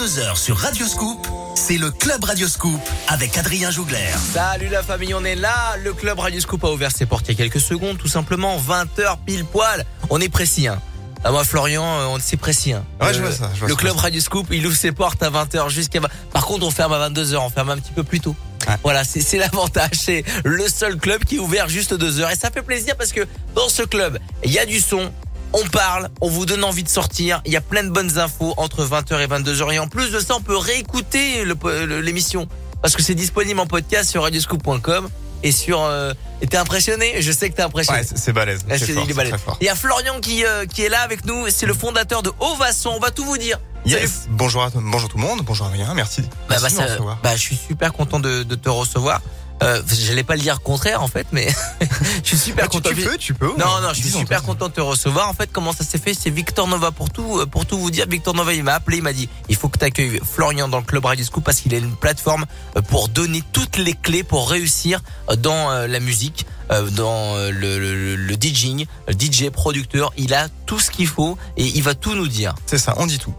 22h sur Radioscoop, c'est le Club Radioscoop avec Adrien Jougler. Salut la famille, on est là. Le Club Radioscoop a ouvert ses portes il y a quelques secondes, tout simplement 20h pile poil. On est précis, hein. Ah, moi, Florian, euh, on c'est précis. Hein. Ouais, je Euh, vois ça, je vois le ça, club ça. Radio Scoop, il ouvre ses portes à 20h jusqu'à. Par contre, on ferme à 22h, on ferme un petit peu plus tôt. Ouais. Voilà, c'est c'est l'avantage. C'est le seul club qui est ouvert juste 2 heures. Et ça fait plaisir parce que dans ce club, il y a du son. On parle, on vous donne envie de sortir. Il y a plein de bonnes infos entre 20h et 22h. Et en plus de ça, on peut réécouter l'émission parce que c'est disponible en podcast sur radioscoop.com et sur. euh, et t'es impressionné Je sais que t'es impressionné. Ouais, c'est balèze. Ah, C'est il y a Florian qui, euh, qui est là avec nous. C'est le fondateur de Ovasson. On va tout vous dire. Salut. Yes. Bonjour, à, bonjour tout le monde. Bonjour Adrien. Merci. Bah, Merci bah, ça- recevoir. bah, je suis super content de, de te recevoir. Euh, J'allais pas le dire contraire en fait, mais je suis super tu, content. tu peux, tu peux. Non, non, je suis super content de te recevoir. En fait, comment ça s'est fait? C'est Victor Nova pour tout, euh, pour tout vous dire. Victor Nova, il m'a appelé, il m'a dit, il faut que tu accueilles Florian dans le club Radio Scoop parce qu'il a une plateforme euh, pour donner toutes les clés pour réussir euh, dans la musique, dans le, le, le DJing, le DJ producteur. Il a tout ce qu'il faut et il va tout nous dire. C'est ça, on dit tout.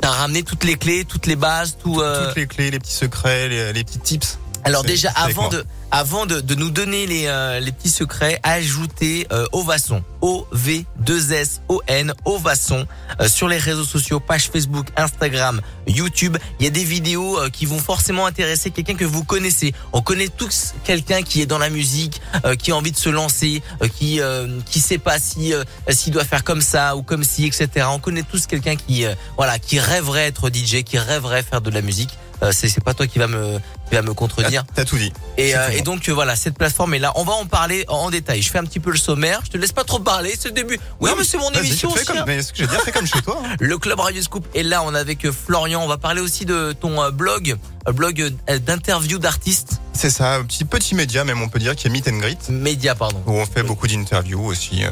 T'as ramené toutes les clés, toutes les bases, tout. euh, Toutes les clés, les petits secrets, les, les petits tips. Alors déjà, avant de, avant de, de nous donner les, euh, les petits secrets, ajoutez euh, Ovasson, O-V-2-S-O-N, Ovasson, euh, sur les réseaux sociaux, page Facebook, Instagram, YouTube. Il y a des vidéos euh, qui vont forcément intéresser quelqu'un que vous connaissez. On connaît tous quelqu'un qui est dans la musique, euh, qui a envie de se lancer, euh, qui euh, qui sait pas si euh, s'il doit faire comme ça ou comme si, etc. On connaît tous quelqu'un qui euh, voilà qui rêverait être DJ, qui rêverait faire de la musique. Euh, c'est c'est pas toi qui va me qui va me contredire. T'as tout dit. Et, euh, et donc euh, voilà, cette plateforme est là. On va en parler en, en détail. Je fais un petit peu le sommaire. Je te laisse pas trop parler. C'est le début. Oui, Non, mais c'est mon émission fais aussi. comme, hein. mais ce que j'ai dit, fais comme chez toi. hein. Le club Radio Scoop est là. On est avec Florian. On va parler aussi de ton blog, blog d'interview d'artistes, C'est ça, un petit petit média, même on peut dire, qui est Meet and Greet, média pardon. où on fait beaucoup d'interviews aussi,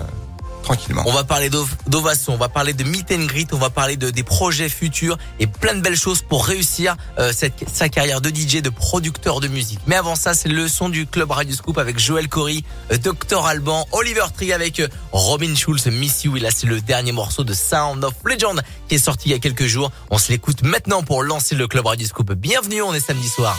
tranquillement. On va parler d'Ov- d'Ovasson, on va parler de Meet and Greet, on va parler de des projets futurs et plein de belles choses pour réussir euh, cette, sa carrière de DJ, de producteur de musique. Mais avant ça, c'est le son du club Radio Scoop avec Joël Corey, euh, Dr Alban, Oliver Tree avec euh, Robin Schulz, Miss You. Et là, c'est le dernier morceau de Sound of Legend qui est sorti il y a quelques jours. On se l'écoute maintenant pour lancer le club Radio Scoop. Bienvenue, on est samedi soir.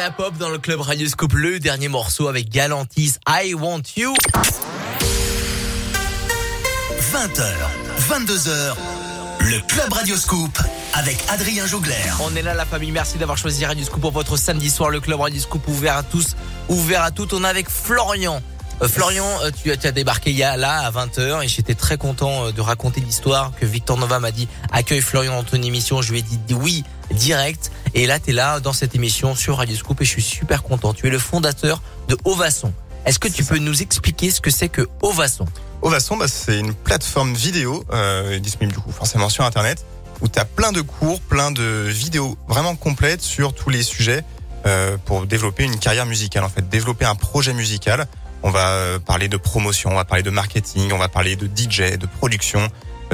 Icona Pop dans le club Radio Scoop, le dernier morceau avec Galantis, I Want You. 20h, 22h, le Club Radio Scoop avec Adrien Jougler. On est là la famille, merci d'avoir choisi Radio Scoop pour votre samedi soir, le club Radio Scoop ouvert à tous, ouvert à toutes. On est avec Florian. Euh, Florian, euh, tu, as- tu as débarqué il y a là à 20h et j'étais très content euh, de raconter l'histoire que Victor Nova m'a dit accueille Florian dans ton émission. Je lui ai dit oui direct et là tu es là dans cette émission sur Radio Scoop et je suis super content. Tu es le fondateur de Ovasson. Est-ce que tu peux nous expliquer ce que c'est que Ovasson? Ovasson, bah, c'est une plateforme vidéo euh, disponible du coup forcément sur Internet où tu as plein de cours, plein de vidéos vraiment complètes sur tous les sujets euh, pour développer une carrière musicale en fait, développer un projet musical. On va euh, parler de promotion, on va parler de marketing, on va parler de DJ, de production,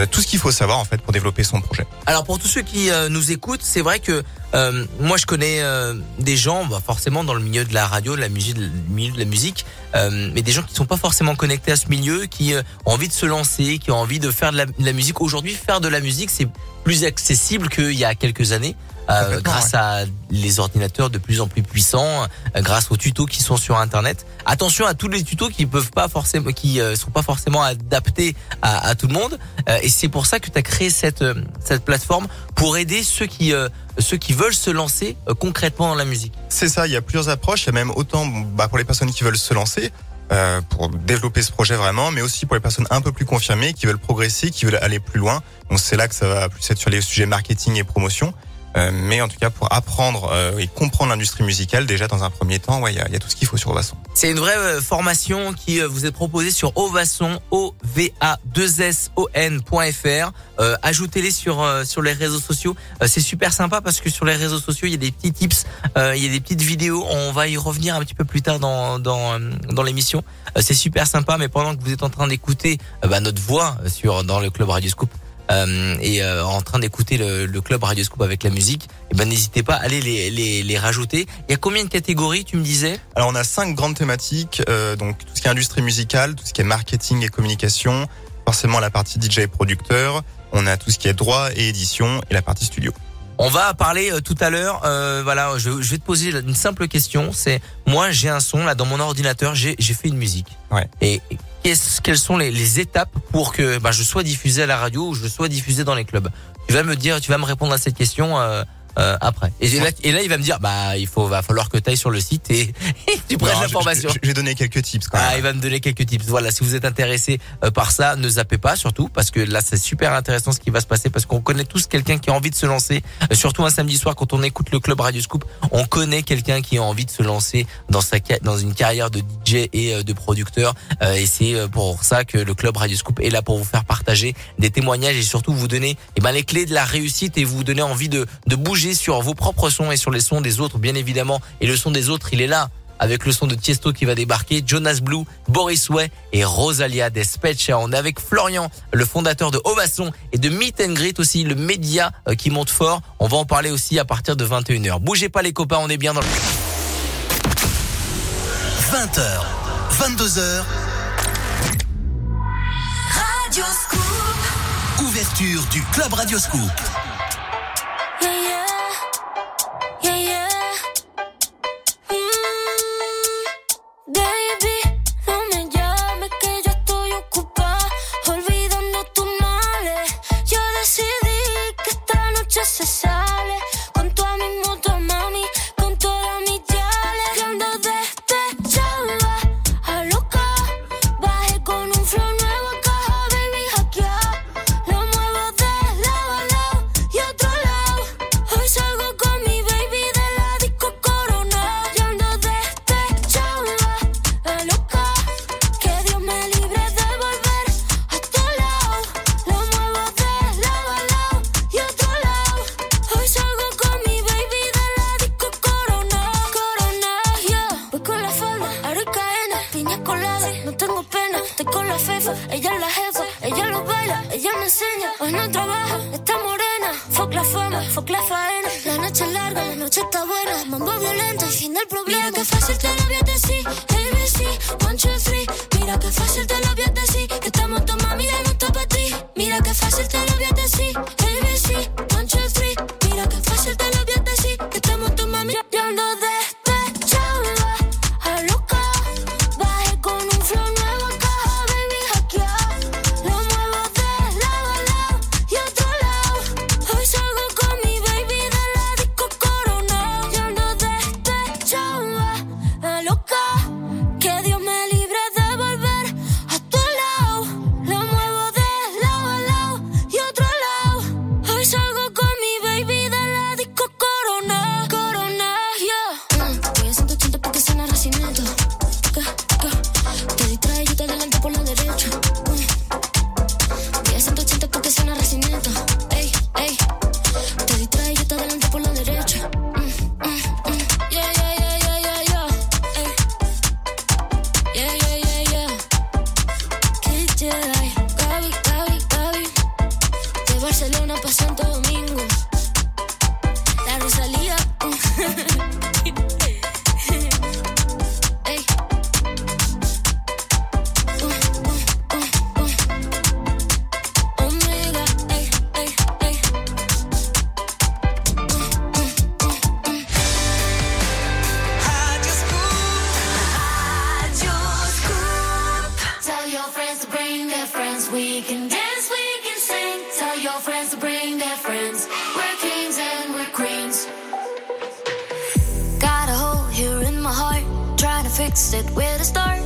tout ce qu'il faut savoir en fait pour développer son projet. Alors pour tous ceux qui euh, nous écoutent, c'est vrai que euh, moi je connais euh, des gens, bah, forcément dans le milieu de la radio, de la musique, milieu de la musique, euh, mais des gens qui sont pas forcément connectés à ce milieu, qui euh, ont envie de se lancer, qui ont envie de faire de la, de la musique. Aujourd'hui, faire de la musique, c'est plus accessible qu'il y a quelques années. Euh, grâce à les ordinateurs de plus en plus puissants, euh, grâce aux tutos qui sont sur Internet. Attention à tous les tutos qui peuvent pas forcément, qui euh, sont pas forcément adaptés à, à tout le monde. Euh, et c'est pour ça que tu as créé cette euh, cette plateforme pour aider ceux qui euh, ceux qui veulent se lancer euh, concrètement dans la musique. C'est ça, il y a plusieurs approches. Il y a même autant bah, pour les personnes qui veulent se lancer, euh, pour développer ce projet vraiment, mais aussi pour les personnes un peu plus confirmées, qui veulent progresser, qui veulent aller plus loin. Donc c'est là que ça va plus être sur les sujets marketing et promotion. Euh, mais en tout cas, pour apprendre euh, et comprendre l'industrie musicale, déjà dans un premier temps, il y a, y a tout ce qu'il faut sur Ovasson. C'est une vraie euh, formation qui vous est proposée sur Ovasson, o v a 2 s o n.fr. Euh, ajoutez-les sur sur les réseaux sociaux. C'est super sympa parce que sur les réseaux sociaux, il y a des petits tips, il y a des petites vidéos. On va y revenir un petit peu plus tard dans dans l'émission. C'est super sympa, mais pendant que vous êtes en train d'écouter bah, notre voix sur dans le club Radio Scoop. Euh, et euh, en train d'écouter le, le club Radio Scoop avec la musique, eh ben n'hésitez pas à aller les, les, les rajouter. Il y a combien de catégories, tu me disais? Alors on a cinq grandes thématiques, euh, donc tout ce qui est industrie musicale, tout ce qui est marketing et communication, forcément la partie DJ et producteur, on a tout ce qui est droit et édition et la partie studio. On va parler euh, tout à l'heure. euh, voilà, je, je vais te poser une simple question. C'est moi, j'ai un son là dans mon ordinateur. J'ai j'ai fait une musique. Ouais. Et qu'est-ce- quelles sont les, étapes pour que bah, je sois diffusé à la radio ou je sois diffusé dans les clubs? Tu vas me dire, tu vas me répondre à cette question euh, euh, après. Et là, et là, il va me dire, bah, il faut, va falloir que tu ailles sur le site et, et tu prennes l'information. J'ai donné quelques tips quand même. Ah, il va me donner quelques tips. Voilà, si vous êtes intéressé euh, par ça, ne zappez pas surtout parce que là c'est super intéressant ce qui va se passer parce qu'on connaît tous quelqu'un qui a envie de se lancer. Euh, surtout un samedi soir quand on écoute le club Radio Scoop, on connaît quelqu'un qui a envie de se lancer dans sa dans une carrière de DJ et euh, de producteur et c'est pour ça que le club Radio Scoop est là pour vous faire partager des témoignages et surtout vous donner eh ben les clés de la réussite et vous donner envie de de bouger sur vos propres sons et sur les sons des autres bien évidemment et le son des autres, il est là avec le son de Tiesto qui va débarquer, Jonas Blue, Boris Way et Rosalia Despecha. On est avec Florian, le fondateur de Ovasson et de Meet and Greet aussi, le média euh, qui monte fort. On va en parler aussi à partir de 21h. Bougez pas les copains, on est bien dans le... 20h, 22h, Radio Scoop. ouverture du Club Radio Scoop. Que fácil te lo We can dance, we can sing. Tell your friends to bring their friends. We're kings and we're queens. Got a hole here in my heart. Trying to fix it start.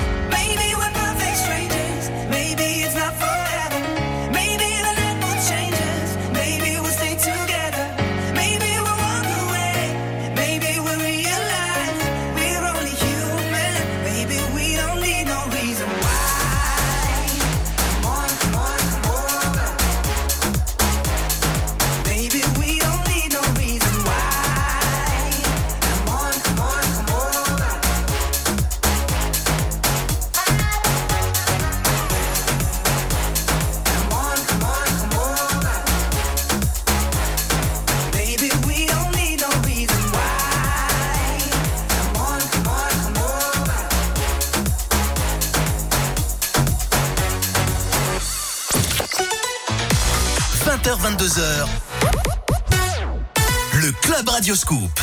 Club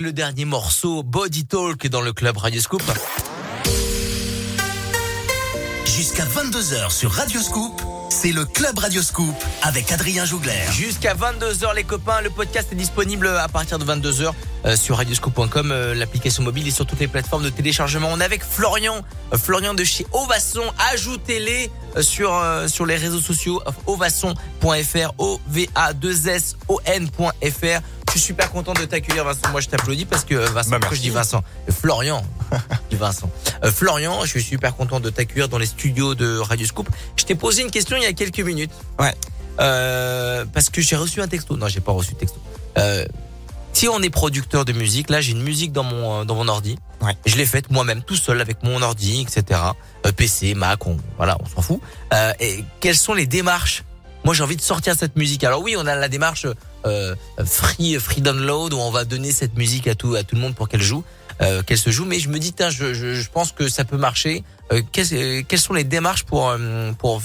le dernier morceau, Body Talk dans le club Radio Scoop. Jusqu'à 22h sur Radio Scoop, c'est le Club Radio Scoop avec Adrien Jougler. Jusqu'à 22h les copains, le podcast est disponible à partir de 22h euh, sur radioscoop.com, euh, l'application mobile et sur toutes les plateformes de téléchargement. On est avec Florian, euh, Florian de chez Ovasson. Ajoutez-les sur sur les réseaux sociaux ovasson.fr, o v a 2 s o n.fr. Je suis super content de t'accueillir Vincent. Moi je t'applaudis parce que euh, Vincent, Bah, pourquoi merci. je dis Vincent, Euh, Florian. dis Vincent. Euh, Florian, je suis super content de t'accueillir dans les studios de Radio Scoop. Je t'ai posé une question il y a quelques minutes. Ouais. Euh, parce que j'ai reçu un texto. Non, j'ai pas reçu de texto. Euh, si on est producteur de musique, là j'ai une musique dans mon euh, dans mon ordi. Ouais. Je l'ai faite moi-même tout seul avec mon ordi, etc. Euh, PC, Mac, on, voilà, on s'en fout. Euh, et quelles sont les démarches? Moi j'ai envie de sortir cette musique. Alors oui, on a la démarche euh, free free download où on va donner cette musique à tout à tout le monde pour qu'elle joue, euh, qu'elle se joue. Mais je me dis, je, je, je pense que ça peut marcher. Euh, quelles sont les démarches pour pour que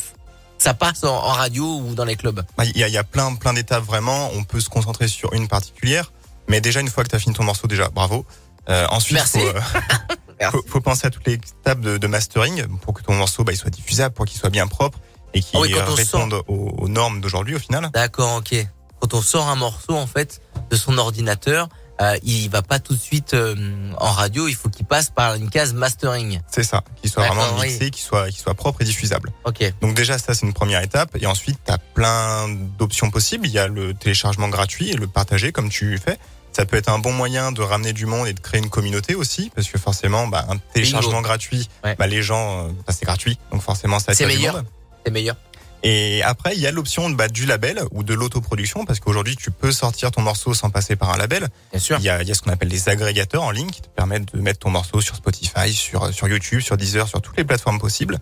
ça passe en, en radio ou dans les clubs? Bah, Il y a, il y a plein, plein d'étapes vraiment. On peut se concentrer sur une particulière. Mais déjà, une fois que tu as fini ton morceau, déjà, bravo. Ensuite, Merci. Faut, Merci. faut, faut penser à toutes les étapes de, de mastering pour que ton morceau bah, il soit diffusable, pour qu'il soit bien propre et qu'il Ah oui, quand euh, on réponde aux, aux normes d'aujourd'hui au final. D'accord, ok. Quand on sort un morceau en fait de son ordinateur, euh, il va pas tout de suite euh, en radio. Il faut qu'il passe par une case mastering. C'est ça, qu'il soit vraiment oui. mixé, qu'il soit, qu'il soit propre et diffusable. Ok. Donc déjà, ça c'est une première étape. Et ensuite, tu as plein d'options possibles. Il y a le téléchargement gratuit et le partager comme tu fais. Ça peut être un bon moyen de ramener du monde et de créer une communauté aussi, parce que forcément, bah, un téléchargement gratuit, Ouais. bah, les gens, euh, bah, c'est gratuit, donc forcément, ça C'est meilleur. C'est meilleur. Et après, il y a l'option bah, du label ou de l'autoproduction, parce qu'aujourd'hui, tu peux sortir ton morceau sans passer par un label. Bien sûr. Il y a, il y a ce qu'on appelle les agrégateurs en ligne qui te permettent de mettre ton morceau sur Spotify, sur, sur YouTube, sur Deezer, sur toutes les plateformes possibles.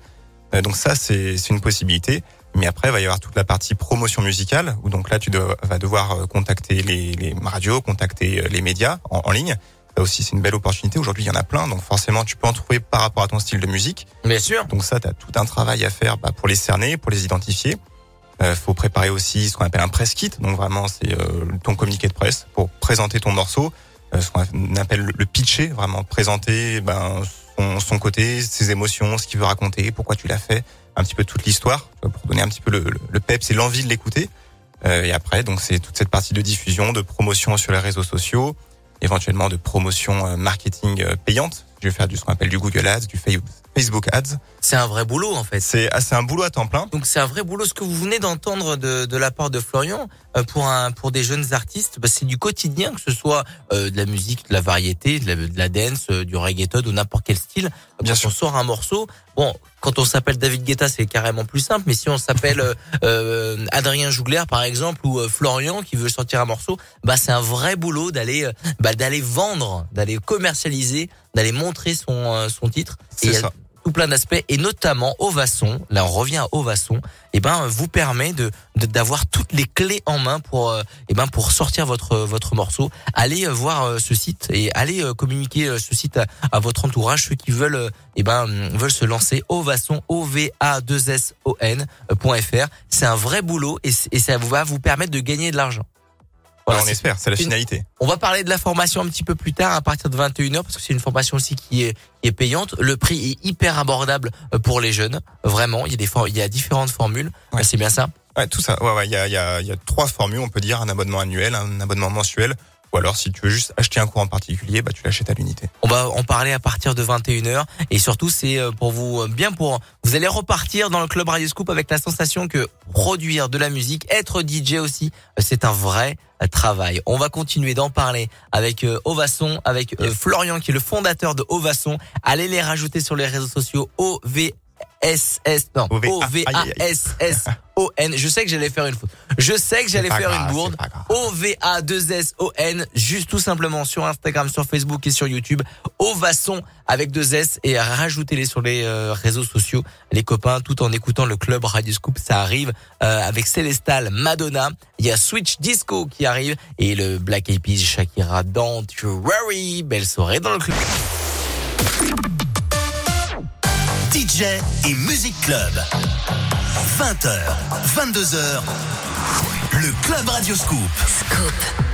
Euh, donc ça, c'est une possibilité. Mais après, il va y avoir toute la partie promotion musicale, où donc là, tu dois- vas devoir euh, contacter les, les radios, contacter euh, les médias en, en ligne. Ça aussi, c'est une belle opportunité. Aujourd'hui, il y en a plein, donc forcément, tu peux en trouver par rapport à ton style de musique. Bien sûr. Donc ça, tu as tout un travail à faire bah, pour les cerner, pour les identifier. Euh, faut préparer aussi ce qu'on appelle un press kit. Donc vraiment, c'est euh, ton communiqué de presse pour présenter ton morceau. Euh, ce qu'on appelle le- le pitcher, vraiment présenter ben, son, son côté, ses émotions, ce qu'il veut raconter, pourquoi tu l'as fait, un petit peu toute l'histoire, pour donner un petit peu le, le, le peps et l'envie de l'écouter. Euh, et après, donc c'est toute cette partie de diffusion, de promotion sur les réseaux sociaux, éventuellement de promotion euh, marketing euh, payante. Je vais faire du ce qu'on appelle du Google Ads, du Fa- Facebook Ads. C'est un vrai boulot en fait. C'est ah, un boulot à temps plein. Donc c'est un vrai boulot. Ce que vous venez d'entendre de, de la part de Florian euh, pour un pour des jeunes artistes, bah, c'est du quotidien, que ce soit euh, de la musique, de la variété, de la, de la dance, euh, du reggaeton ou n'importe quel style. Bien quand sûr. on sort un morceau, bon, quand on s'appelle David Guetta, c'est carrément plus simple. Mais si on s'appelle euh, Adrien Jougler par exemple ou Florian qui veut sortir un morceau, bah c'est un vrai boulot d'aller bah, d'aller vendre, d'aller commercialiser, d'aller montrer son son titre. C'est ça. Tout plein d'aspects et notamment Ovasson, là on revient à Ovasson, et ben vous permet de d'avoir toutes les clés en main pour euh, eh ben pour sortir votre votre morceau. Allez euh, voir euh, ce site et allez euh, communiquer euh, ce site à, votre entourage ceux qui veulent euh, eh ben hum, veulent se lancer Ovasson O V A 2 S O N euh, point .fr. C'est un vrai boulot et, et ça va vous permettre de gagner de l'argent. Voilà, on espère, c'est la finalité. on va parler de la formation un petit peu plus tard, à partir de 21h, parce que c'est une formation aussi qui est, qui est payante. Le prix est hyper abordable euh, pour les jeunes. Vraiment, il y a des for- il y a différentes formules. Ouais. C'est bien ça? Ouais, tout ça. Ouais, ouais, il y a, il y, a, il y a trois formules, on peut dire, un abonnement annuel, un abonnement mensuel, ou alors si tu veux juste acheter un cours en particulier, bah tu l'achètes à l'unité. On va en parler à partir de 21h. Et surtout, c'est euh, pour vous, euh, bien pour, vous allez repartir dans le club Radio Scoop avec la sensation que produire de la musique, être DJ aussi, euh, c'est un vrai travail. On va continuer d'en parler avec Ovasson, avec Florian qui est le fondateur de Ovasson. Allez les rajouter sur les réseaux sociaux O-V-S-S, non, O-V- O-V-A-S-S-O-N. Je sais que j'allais faire une faute. Je sais que j'allais faire grave, une bourde. c'est pas grave. O-V-A-2-S-O-N, juste tout simplement sur Instagram, sur Facebook et sur YouTube. Ovasson avec deux S et rajoutez-les sur les euh, réseaux sociaux, les copains, tout en écoutant le club Radio Scoop. Ça arrive euh, avec Célestal, Madonna. Il y a Switch Disco qui arrive et le Black Eyed Peas, Shakira, Don't You Worry. Belle soirée dans le club. DJ et Music Club. 20h, 22h. Le Club Radio Scoop. Scoop.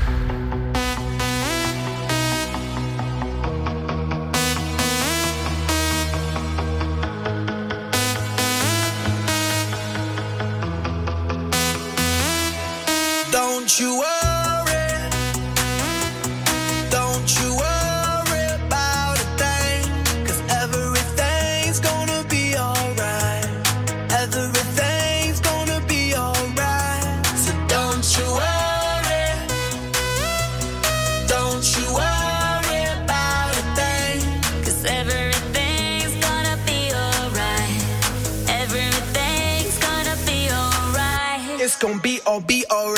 gonna be all be all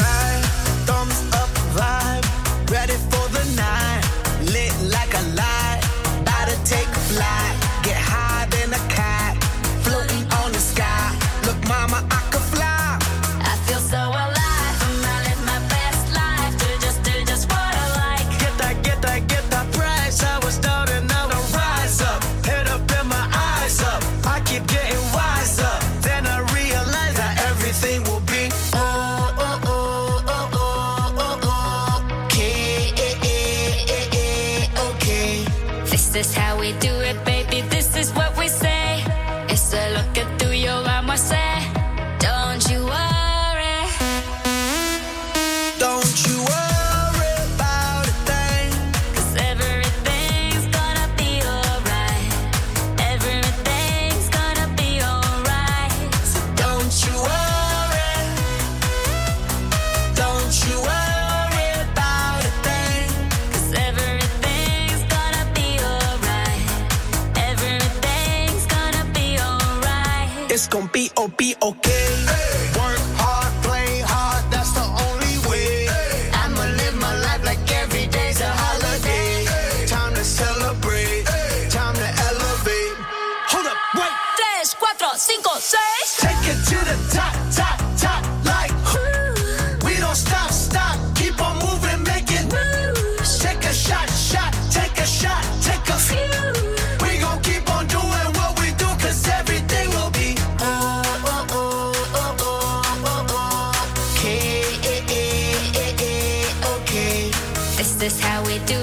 okay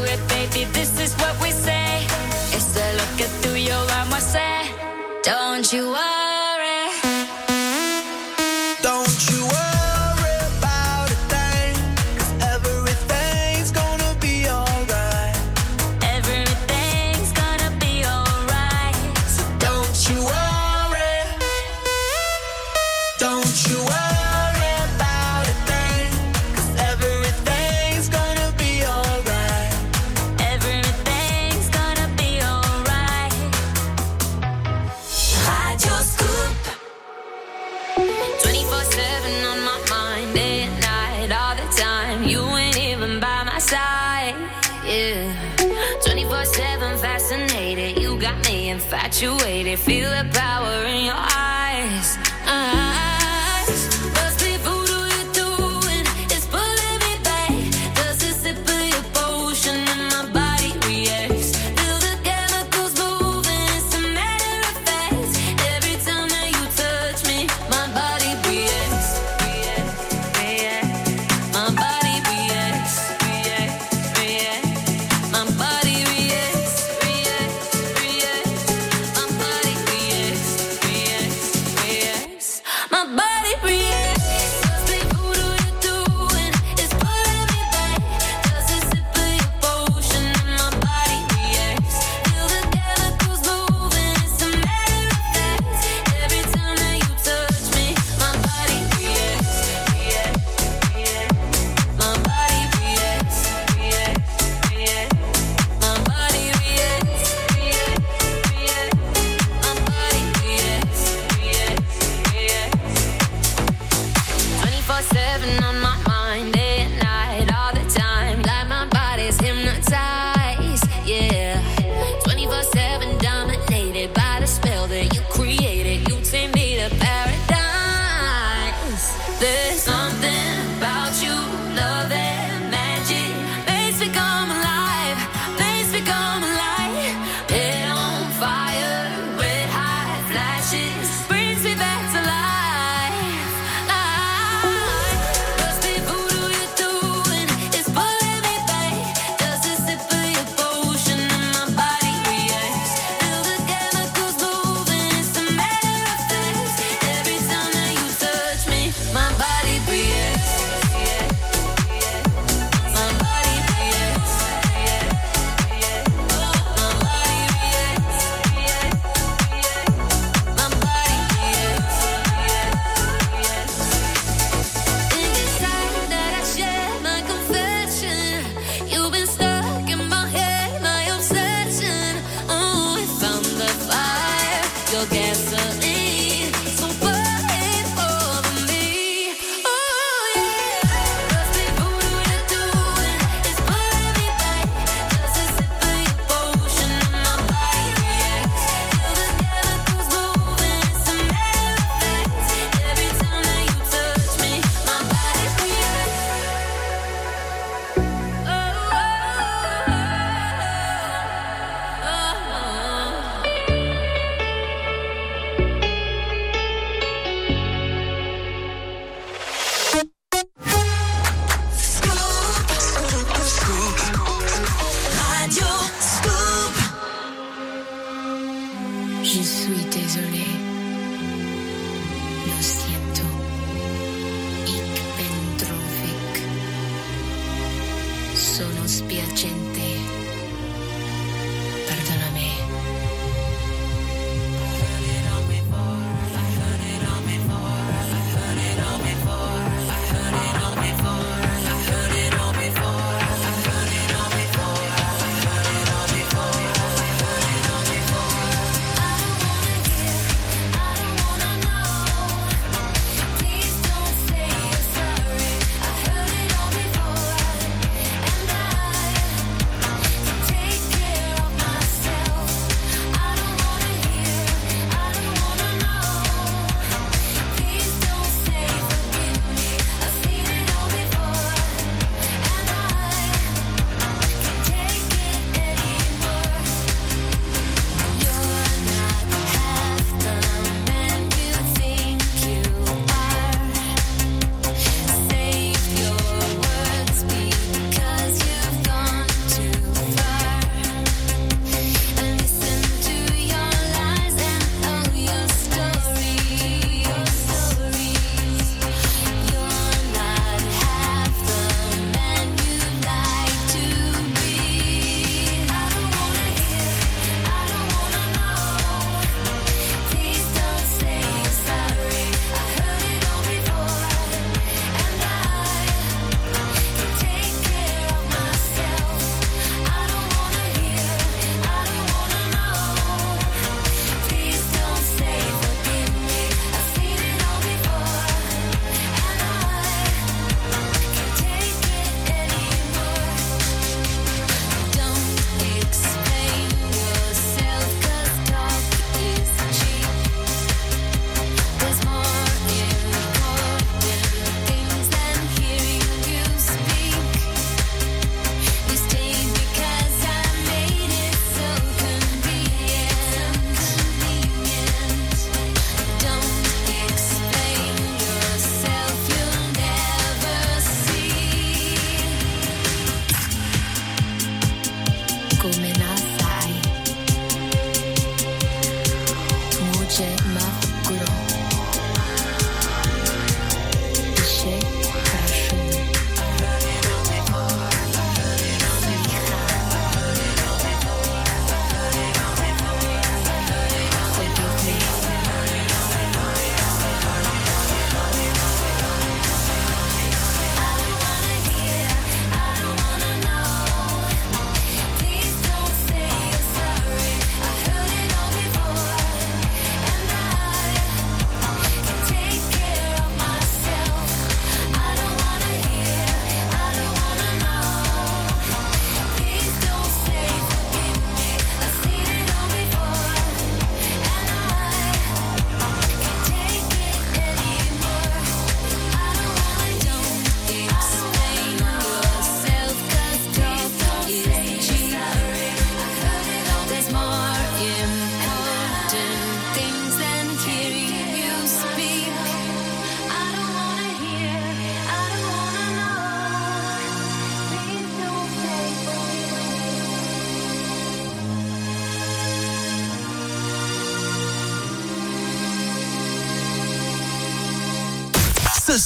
it, baby. This is what we say. It's que look through your vamos I hacer. Don't you worry. infatuated, feel the power in your eyes.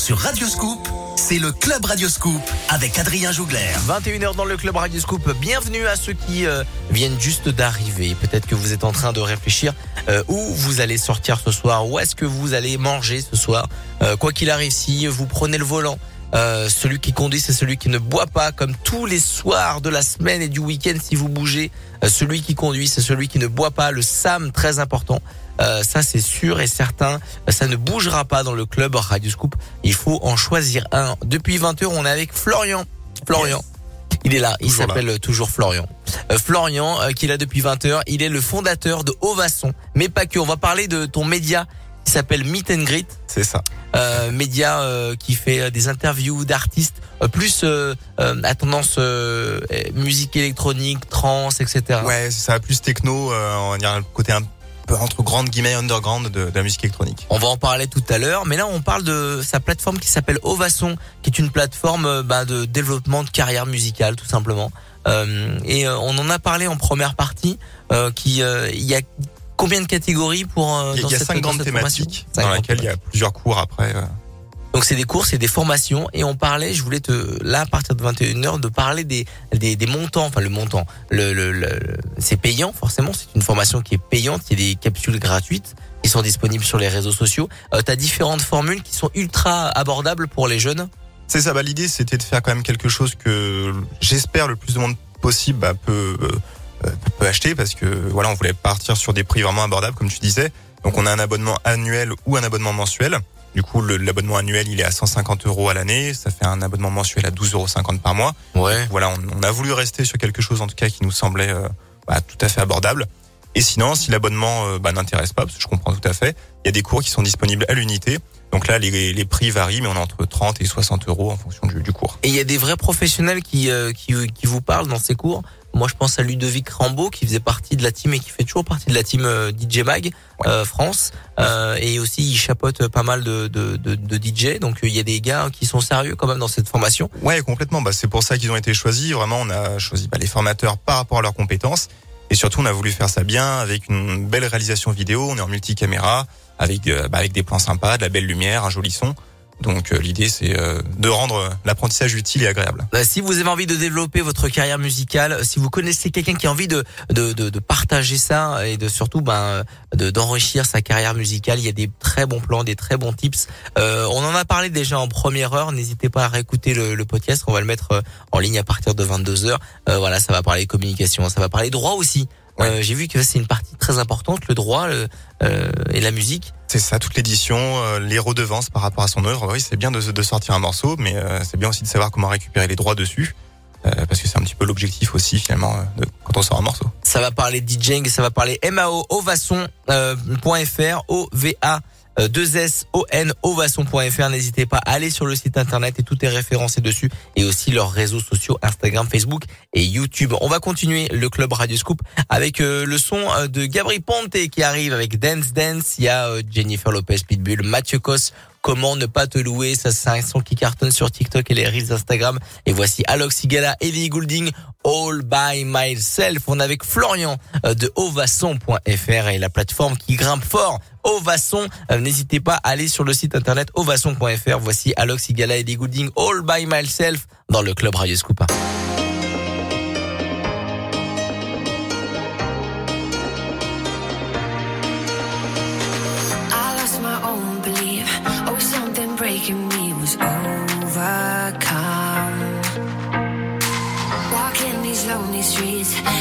Sur Radio Scoop, c'est le Club Radio Scoop avec Adrien Jougler. 21h dans le club Radio Scoop. Bienvenue à ceux qui euh, viennent juste d'arriver. Peut-être que vous êtes en train de réfléchir euh, où vous allez sortir ce soir, où est-ce que vous allez manger ce soir. Euh, quoi qu'il arrive, si vous prenez le volant, celui qui conduit, c'est celui qui ne boit pas, comme tous les soirs de la semaine et du week-end si vous bougez. Celui qui conduit, c'est celui qui ne boit pas. Le SAM, très important. Euh, ça, c'est sûr et certain. Ça ne bougera pas dans le club Radio Scoop. Il faut en choisir un. Depuis 20h, on est avec Florian. Florian. Il est là, il s'appelle toujours Florian. Euh, Florian, euh, qui est là depuis 20h, il est le fondateur de Ovasson. Mais pas que, on va parler de ton média qui s'appelle Meet and Greet C'est ça. euh, média euh, qui fait euh, des interviews d'artistes euh, plus euh, euh, à tendance euh, euh, musique électronique, trance, etc. Ouais, ça a plus techno, euh, on va dire le côté un entre grandes guillemets underground de, de la musique électronique. On va en parler tout à l'heure, mais là on parle de sa plateforme qui s'appelle Ovasson, qui est une plateforme euh, bah, de développement de carrière musicale tout simplement. Euh, et euh, on en a parlé en première partie. euh, qui il y a combien de catégories pour Il y a, dans il y a cette- cinq dans grandes thématiques dans grandes lesquelles il y a plusieurs cours après. Donc c'est des cours, c'est des formations et on parlait, je voulais te là à partir de 21h de parler des montants, enfin le montant, le, le, c'est payant forcément, c'est une formation qui est payante, il y a des capsules gratuites qui sont disponibles sur les réseaux sociaux. Euh, tu as différentes formules qui sont ultra abordables pour les jeunes. C'est ça, bah, l'idée c'était de faire quand même quelque chose que j'espère le plus de monde possible bah, peut, euh, peut acheter parce que voilà, on voulait partir sur des prix vraiment abordables comme tu disais. Donc on a un abonnement annuel ou un abonnement mensuel. Du coup, l'abonnement annuel il est à 150 euros à l'année, ça fait un abonnement mensuel à 12,50 euros par mois. Ouais. Voilà, on, on a voulu rester sur quelque chose en tout cas qui nous semblait euh, bah, tout à fait abordable. Et sinon, si l'abonnement euh, bah, n'intéresse pas, parce que je comprends tout à fait, il y a des cours qui sont disponibles à l'unité. Donc là, les, les prix varient, mais on est entre 30 et 60 euros en fonction du, du cours. Et il y a des vrais professionnels qui, euh, qui, qui vous parlent dans ces cours? Moi, je pense à Ludovic Rambaud, qui faisait partie de la team et qui fait toujours partie de la team euh, DJ Mag euh, France. Euh, et aussi, il chapeaute pas mal de, de, de, de DJ. Donc, il y a des gars qui sont sérieux quand même dans cette formation. Ouais, complètement. Bah, c'est pour ça qu'ils ont été choisis. Vraiment, on a choisi bah, les formateurs par rapport à leurs compétences. Et surtout, on a voulu faire ça bien avec une belle réalisation vidéo. On est en multicaméra, avec, bah, avec des plans sympas, de la belle lumière, un joli son. Donc euh, l'idée, c'est euh, de rendre l'apprentissage utile et agréable. Euh, Si vous avez envie de développer votre carrière musicale, si vous connaissez quelqu'un qui a envie de, de, de, de partager ça et de surtout ben, de- d'enrichir sa carrière musicale, il y a des très bons plans, des très bons tips. Euh, on en a parlé déjà en première heure. N'hésitez pas à réécouter le, le podcast. On va le mettre en ligne à partir de 22 heures. Euh, voilà, ça va parler communication, ça va parler droit aussi. Euh, j'ai vu que c'est une partie très importante, le droit euh, et la musique. C'est ça, toute l'édition, euh, les redevances par rapport à son œuvre. Oui, c'est bien de, sortir un morceau, mais c'est bien aussi de savoir comment récupérer les droits dessus. Parce que c'est un petit peu l'objectif aussi finalement quand on sort un morceau. Ça va parler DJing, ça va parler MAO, ovasson.fr, euh, o v a euh, 2SONOvasson.fr. N'hésitez pas à aller sur le site internet et tout est référencé dessus et aussi leurs réseaux sociaux Instagram, Facebook et YouTube. On va continuer le club Radio Scoop avec euh, le son euh, de Gabri Ponte qui arrive avec Dance Dance. Il y a Jennifer Lopez, Pitbull, Mathieu Cos, Comment ne pas te louer Ça, c'est un son qui cartonne sur TikTok et les reels Instagram. Et voici Alok Sigala, Ellie Goulding, All by Myself. On est avec Florian euh, de ovasson.fr et la plateforme qui grimpe fort. Ovasson, Euh, n'hésitez pas à aller sur le site internet ovasson.fr. Voici Alok Sigala, Ellie Goulding, All by Myself dans le club Radio Scoop. Lonely streets,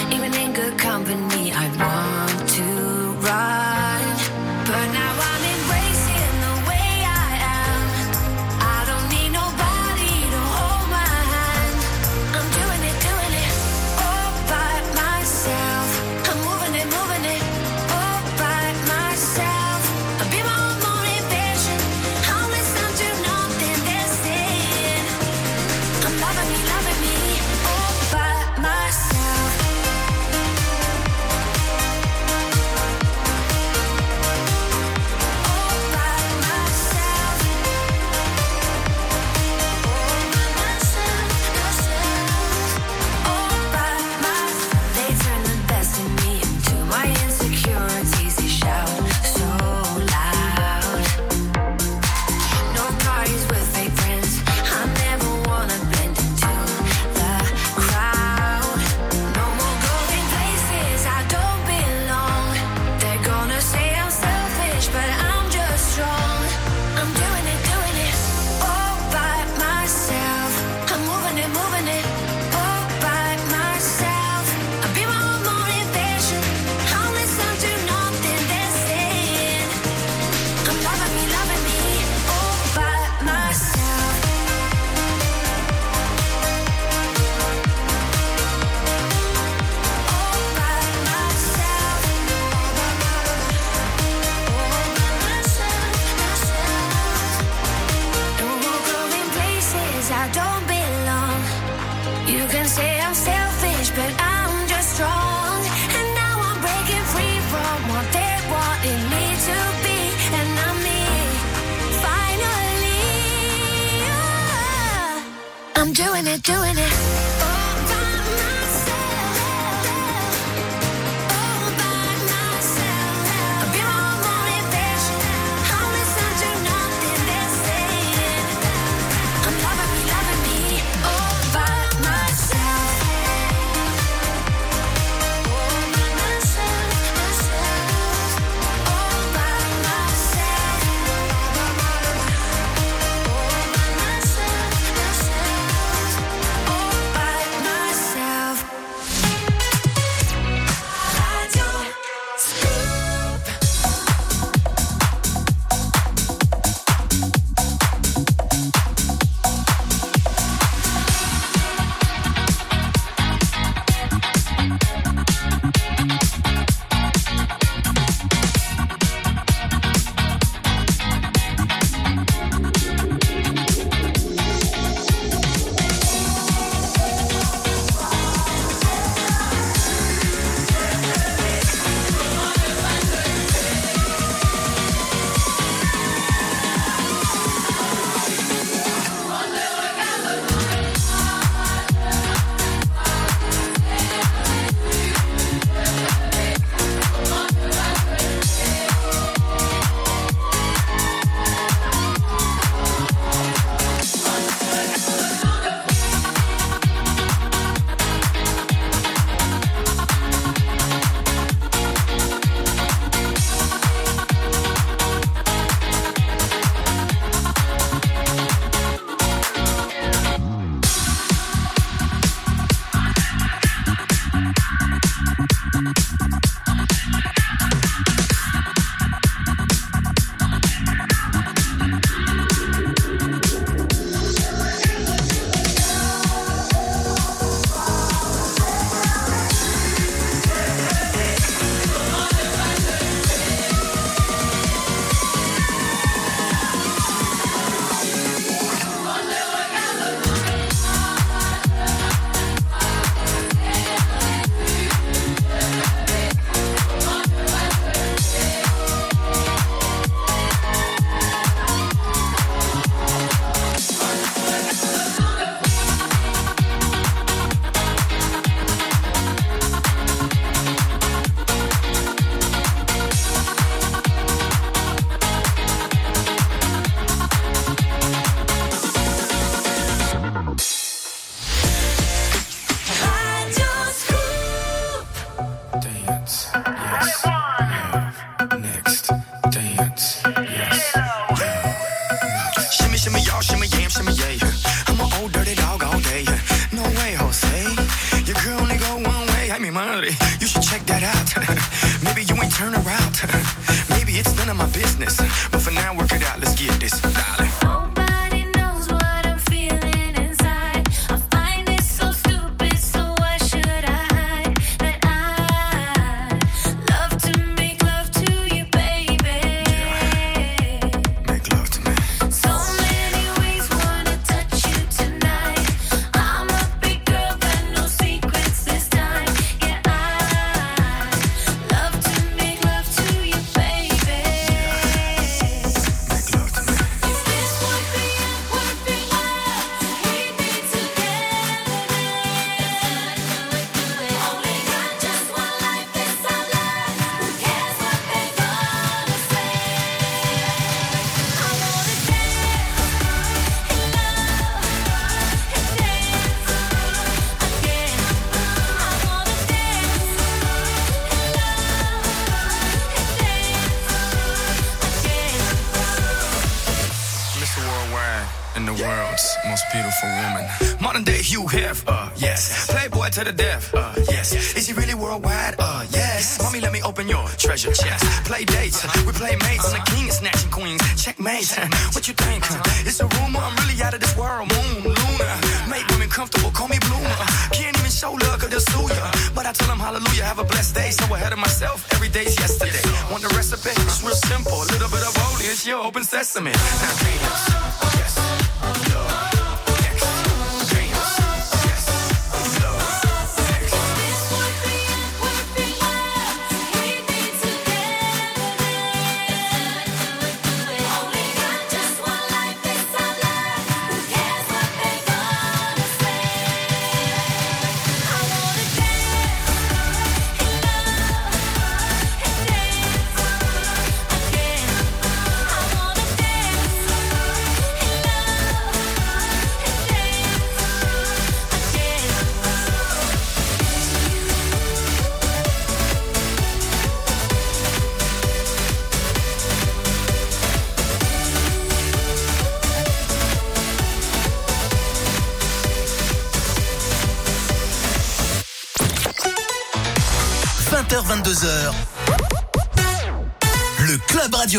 to the death. Uh, yes. Is he really worldwide? Uh, yes. yes. Mommy, let me open your treasure chest. Play dates, uh-huh. we play mates. Uh-huh. I'm the king of snatching queens. Checkmate. Checkmate. what you think? Uh-huh. It's a rumor. I'm really out of this world. Moon, Luna. Make women comfortable. Call me Bloomer. Can't even show love cause they'll sue ya. But I tell them hallelujah. Have a blessed day. So ahead of myself. Every day's yesterday. Want the recipe? It's real simple. A little bit of olive. It's your open sesame. Now,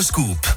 Club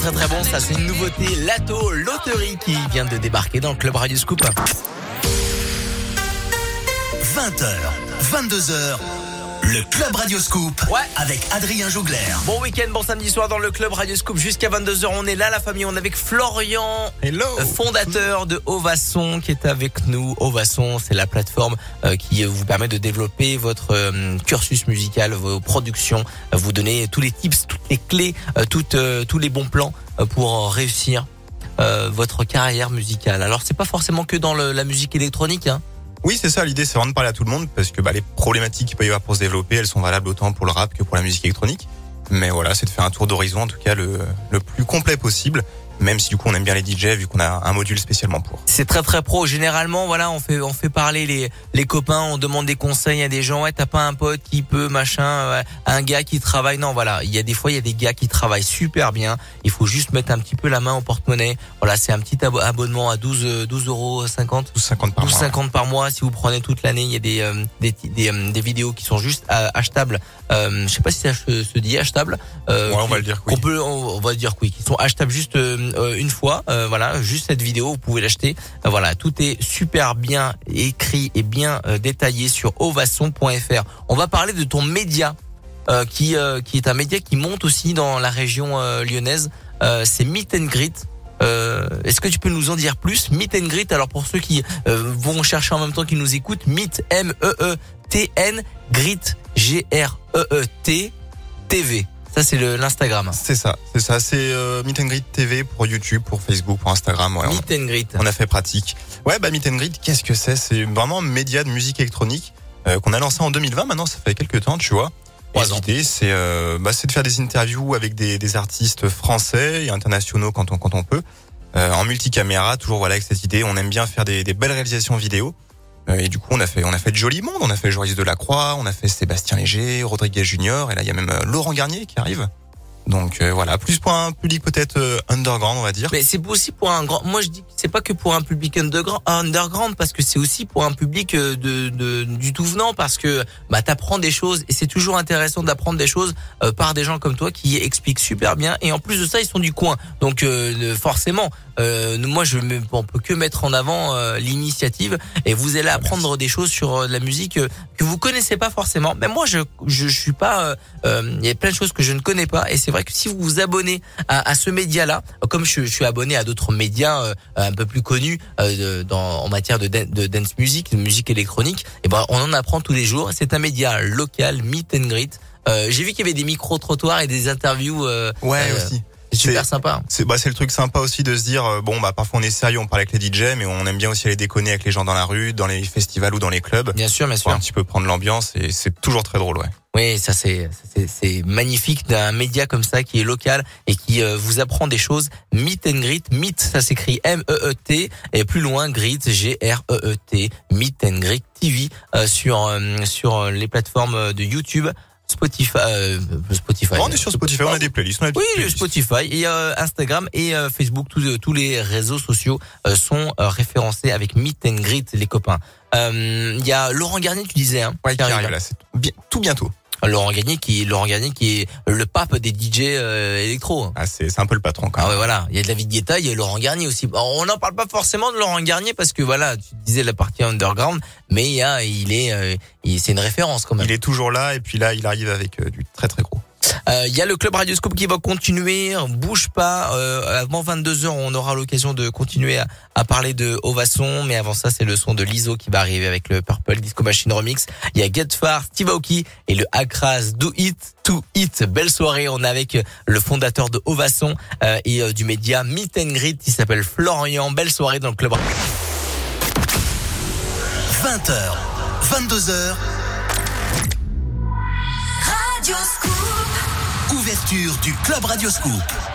très très bon, ça c'est une nouveauté, Lato Loterie qui vient de débarquer dans le club Radio Scoop. 20h, 22h, le Club Radioscoop Ouais. avec Adrien Jougler. Bon week-end, bon samedi soir dans le club Radio Scoop jusqu'à 22h. On est là la famille, on est avec Florian, Hello euh, fondateur de Ovasson qui est avec nous. Ovasson, c'est la plateforme euh, qui euh, vous permet de développer votre cursus musical, vos productions, vous donner tous les tips, toutes les clés, euh, euh, tous les bons plans euh, pour réussir votre carrière musicale. Alors c'est pas forcément que dans la musique électronique, hein. Oui, c'est ça, l'idée c'est vraiment de parler à tout le monde parce que bah, les problématiques qu'il peut y avoir pour se développer, elles sont valables autant pour le rap que pour la musique électronique. Mais voilà, c'est de faire un tour d'horizon en tout cas le, le plus complet possible, même si du coup on aime bien les DJ vu qu'on a un module spécialement pour. C'est très très pro. Généralement, voilà, on fait on fait parler les les copains, on demande des conseils à des gens. Ouais, t'as pas un pote qui peut machin, ouais, un gars qui travaille. Non, voilà, il y a des fois il y a des gars qui travaillent super bien. Il faut juste mettre un petit peu la main au porte-monnaie. Voilà, c'est un petit abo- abonnement à 12 euh, 12 euros 50. 12,50 par mois. 12,50 par mois si vous prenez toute l'année. Il y a des euh, des, des, euh, des vidéos qui sont juste euh, achetables. Euh, je sais pas si ça se, se dit achetable. Euh, Ouais, on va le dire oui. qu'on peut, on, on va dire que oui, qui sont achetables juste euh, euh, une fois. Euh, voilà, juste cette vidéo, vous pouvez l'acheter. Euh, voilà, tout est super bien écrit et bien euh, détaillé sur ovasson.fr. On va parler de ton média. euh, qui euh, qui est un média qui monte aussi dans la région euh, lyonnaise. Euh, c'est Meet and Greet. Euh, Est-ce que tu peux nous en dire plus? Meet and Greet. Alors pour ceux qui euh, vont chercher en même temps qu'ils nous écoutent, Meet M E E T N Greet G R E E T TV. Ça c'est le l'Instagram. C'est ça, c'est ça, c'est euh, Meet and Greet TV pour YouTube, pour Facebook, pour Instagram. Ouais, on- Meet and Greet. on a fait pratique. Ouais, bah Meet and Greet, qu'est-ce que c'est? C'est vraiment un média de musique électronique euh, qu'on a lancé en 2020. Maintenant, ça fait quelques temps, tu vois. L'idée, c'est euh, bah, de faire des interviews avec des, des artistes français et internationaux quand on quand on peut, euh, en multicaméra. Toujours voilà avec cette idée. On aime bien faire des, des belles réalisations vidéo. Euh, et du coup, on a fait on a fait de joli monde. On a fait Joris Delacroix, on a fait Sébastien Léger, Rodriguez Junior, et là il y a même euh, Laurent Garnier qui arrive. Donc euh, voilà, plus pour un public peut-être underground, on va dire. Mais c'est aussi pour un grand. Moi, je dis que c'est pas que pour un public underground, parce que c'est aussi pour un public de, du tout venant parce que bah t'apprends des choses et c'est toujours intéressant d'apprendre des choses par des gens comme toi qui expliquent super bien et en plus de ça ils sont du coin. Donc forcément, euh, moi je on peut que mettre en avant euh, l'initiative et vous allez apprendre des choses sur euh, la musique euh, que vous connaissez pas forcément. Mais moi je je, je suis pas. euh, euh, Il y a plein de choses que je ne connais pas et c'est vrai que si vous vous abonnez à, à ce média-là, comme je, je suis abonné à d'autres médias euh, un peu plus connus euh, de- dans, en matière de, dan- de dance music, de musique électronique, et ben on en apprend tous les jours. C'est un média local, meet and greet. Euh, J'ai vu qu'il y avait des micro trottoirs et des interviews. euh, Ouais euh, aussi. C'est super sympa. C'est bah, c'est le truc sympa aussi de se dire euh, bon bah parfois on est sérieux, on parle avec les DJ, mais on aime bien aussi aller déconner avec les gens dans la rue, dans les festivals ou dans les clubs, Bien sûr, bien pour sûr. un petit peu prendre l'ambiance et c'est toujours très drôle, ouais. Oui, ça c'est c'est- c'est magnifique d'un média comme ça qui est local et qui euh, vous apprend des choses. Meet and Greet, Meet ça s'écrit M E E T et plus loin Greet G R E E T. Meet and Greet TV euh, sur euh, sur les plateformes de YouTube, Spotify, euh, Spotify. On est sur Spotify, on a des playlists, on a des Oui, playlists. Spotify et euh, Instagram et euh, Facebook, tous tous les réseaux sociaux euh, sont euh, référencés avec Meet and Greet les copains. Euh, Il y a Laurent Garnier, tu disais, hein, Ouais, qui arrive. là, bien- tout bientôt. Laurent Garnier qui Laurent Garnier qui est le pape des DJ euh, électro. Ah, c'est c'est un peu le patron quand Ah même. ouais voilà, il y a David Guetta, il y a Laurent Garnier aussi. On n'en parle pas forcément de Laurent Garnier parce que voilà, tu disais la partie underground, mais il y a il est euh, il- c'est une référence quand même. Il est toujours là et puis là il arrive avec euh, du très très gros. Euh, Il y a le club Radioscope qui va continuer, bouge pas. Euh, avant 22 h on aura l'occasion de continuer à, à parler de Ovasson, mais avant ça, c'est le son de l'ISO qui va arriver avec le Purple Disco Machine Remix. Il y a Get Far, Steve Aoki et le Akras Do It To It. Belle soirée, on est avec le fondateur de Ovasson euh, et euh, du média Meet and Greet qui s'appelle Florian. Belle soirée dans le club. 20h, 22h, Radio Scoop. Ouverture du Club Radioscoop.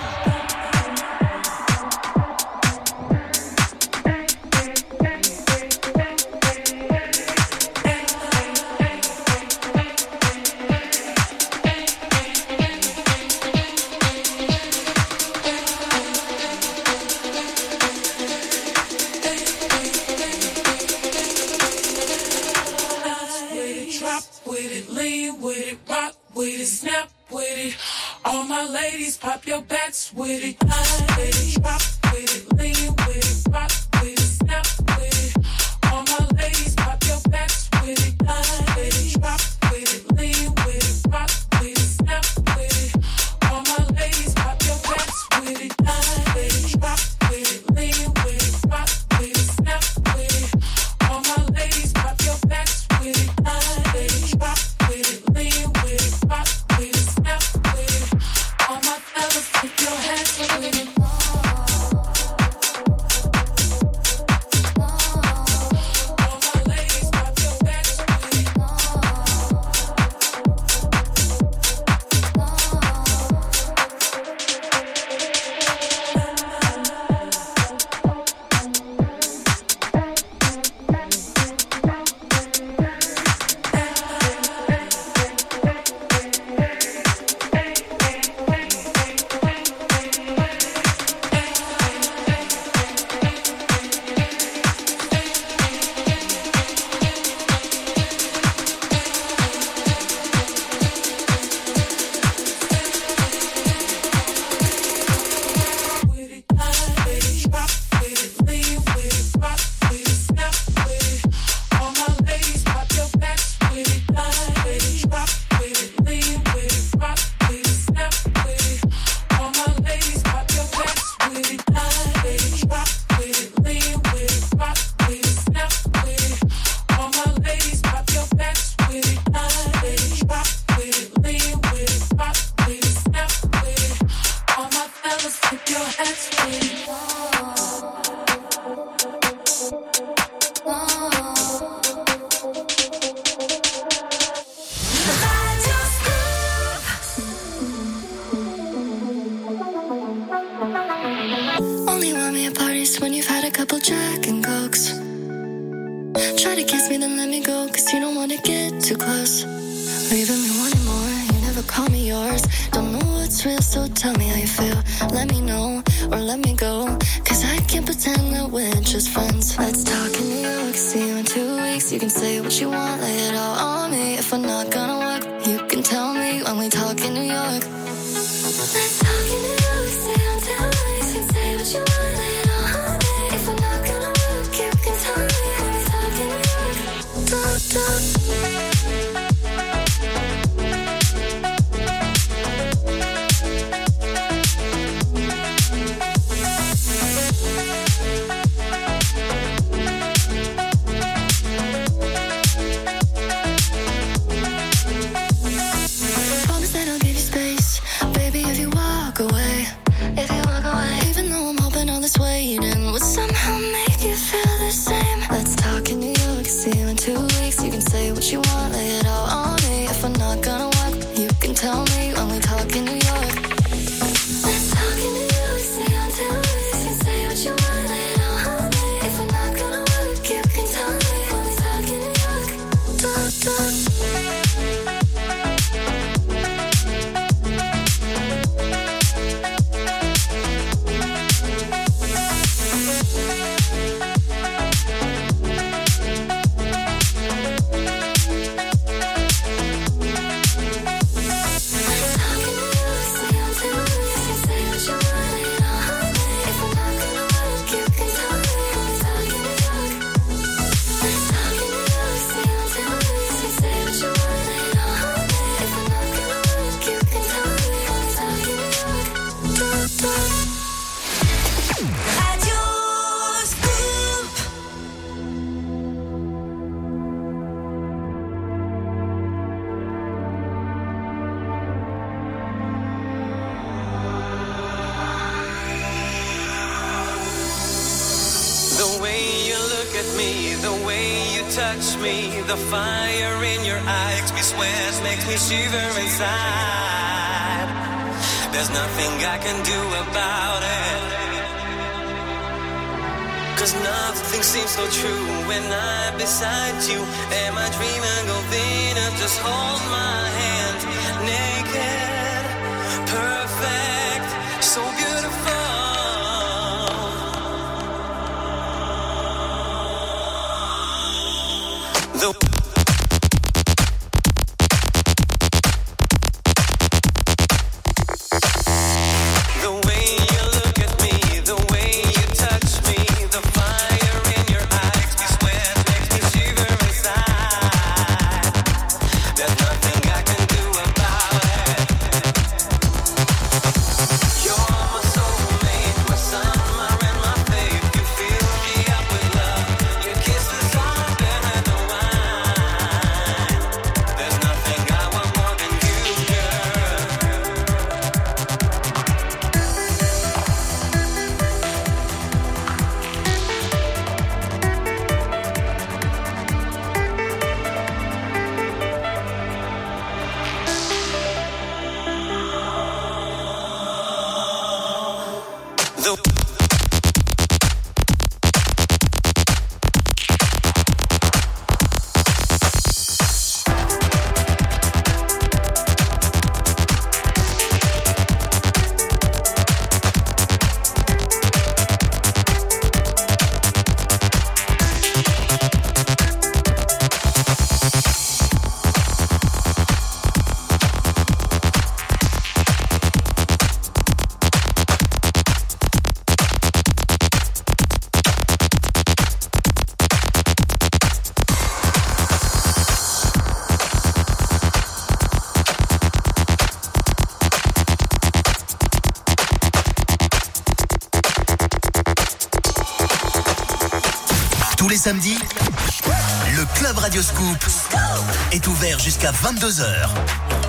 Est ouvert jusqu'à 22h.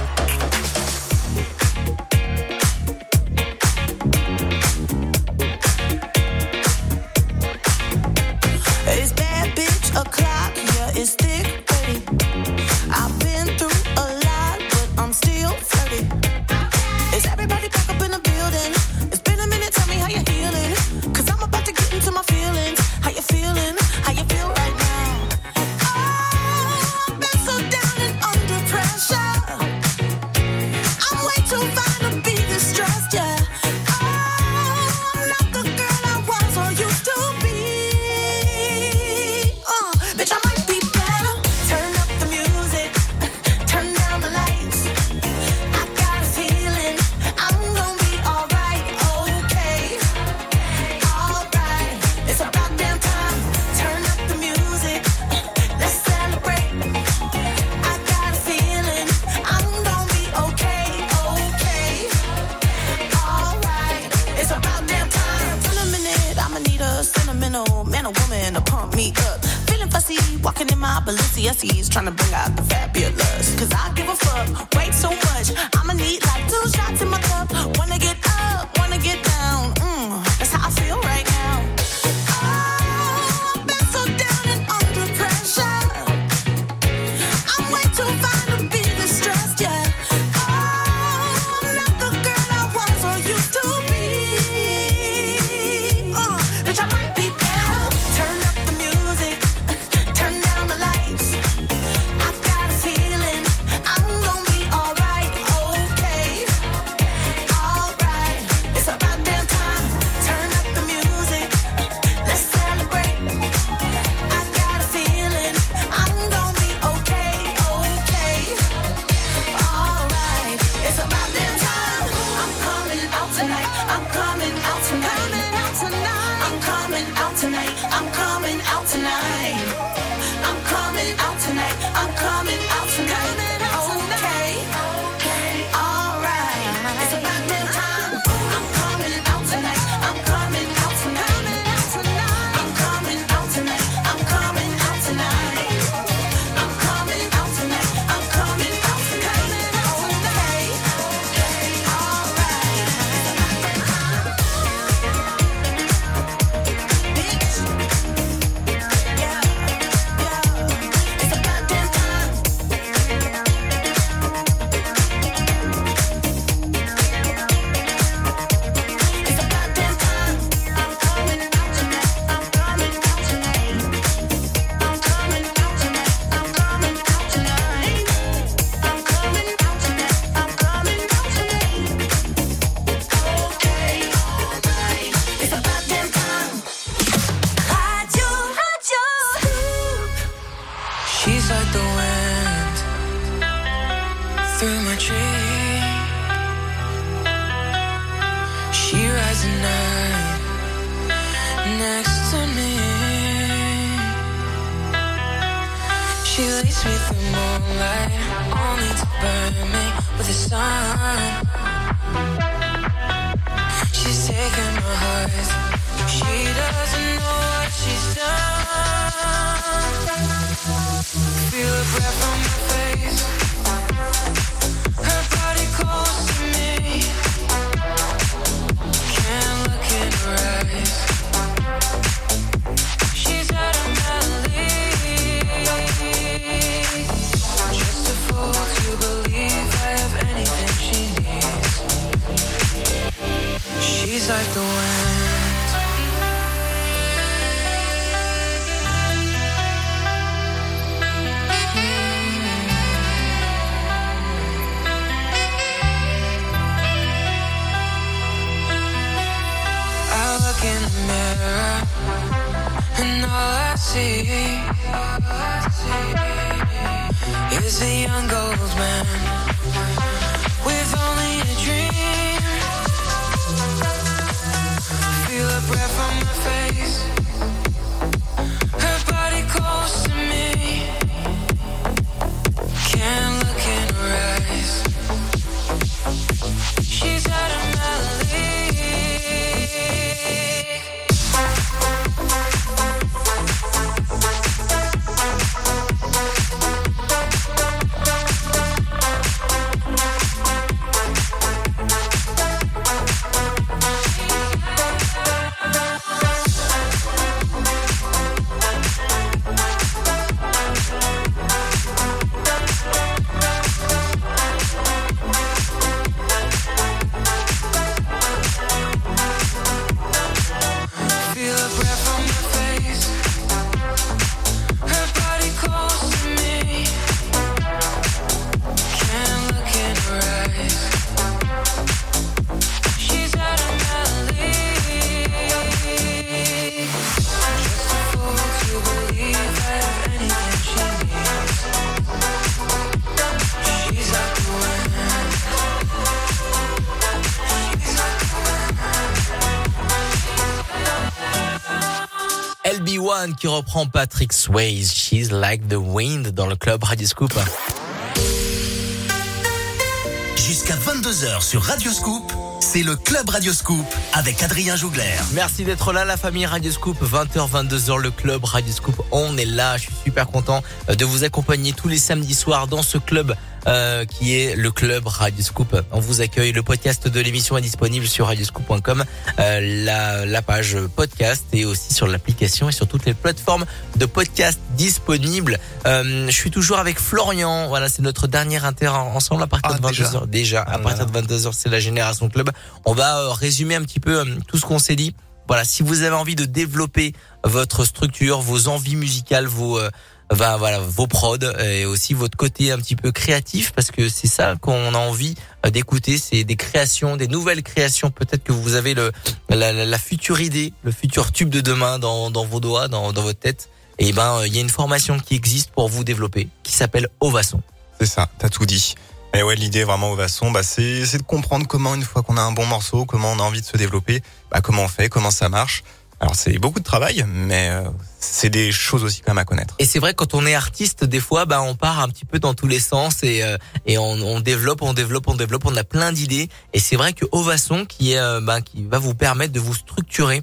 One qui reprend Patrick Swayze, She's Like the Wind dans le club Radio Scoop. Jusqu'à 22h sur Radio Scoop, c'est le Club Radio Scoop avec Adrien Jougler. Merci d'être là, la famille Radio Scoop. 20h, 22h, le club Radio Scoop. On est là. Je suis super content de vous accompagner tous les samedis soirs dans ce club euh, qui est le club Radio Scoop. On vous accueille. Le podcast de l'émission est disponible sur radioscoop.com, euh, la, la page podcast et aussi sur l'application et sur toutes les plateformes de podcast disponibles. Euh, je suis toujours avec Florian. Voilà, c'est notre dernier inter ensemble à partir Ah, de déjà. 22h. Déjà, à partir de 22h, c'est la Génération Club. On va euh, résumer un petit peu euh, tout ce qu'on s'est dit. Voilà, si vous avez envie de développer votre structure, vos envies musicales, vos va voilà vos prods et aussi votre côté un petit peu créatif parce que c'est ça qu'on a envie euh, d'écouter, c'est des créations, des nouvelles créations. Peut-être que vous avez le la, la- la future idée, le futur tube de demain dans, dans vos doigts, dans, dans votre tête. Et ben euh, il y a une formation qui existe pour vous développer, qui s'appelle Ovasson. C'est ça, t'as tout dit. Et ouais, l'idée vraiment au Vasson, bah, c'est c'est de comprendre comment une fois qu'on a un bon morceau, comment on a envie de se développer, bah, comment on fait, comment ça marche. Alors c'est beaucoup de travail, mais euh, c'est des choses aussi quand même à connaître. Et c'est vrai quand on est artiste, des fois, bah, on part un petit peu dans tous les sens et euh, et on, on développe, on développe, on développe. On a plein d'idées. Et c'est vrai que Ovasson, qui est, euh, bah, qui va vous permettre de vous structurer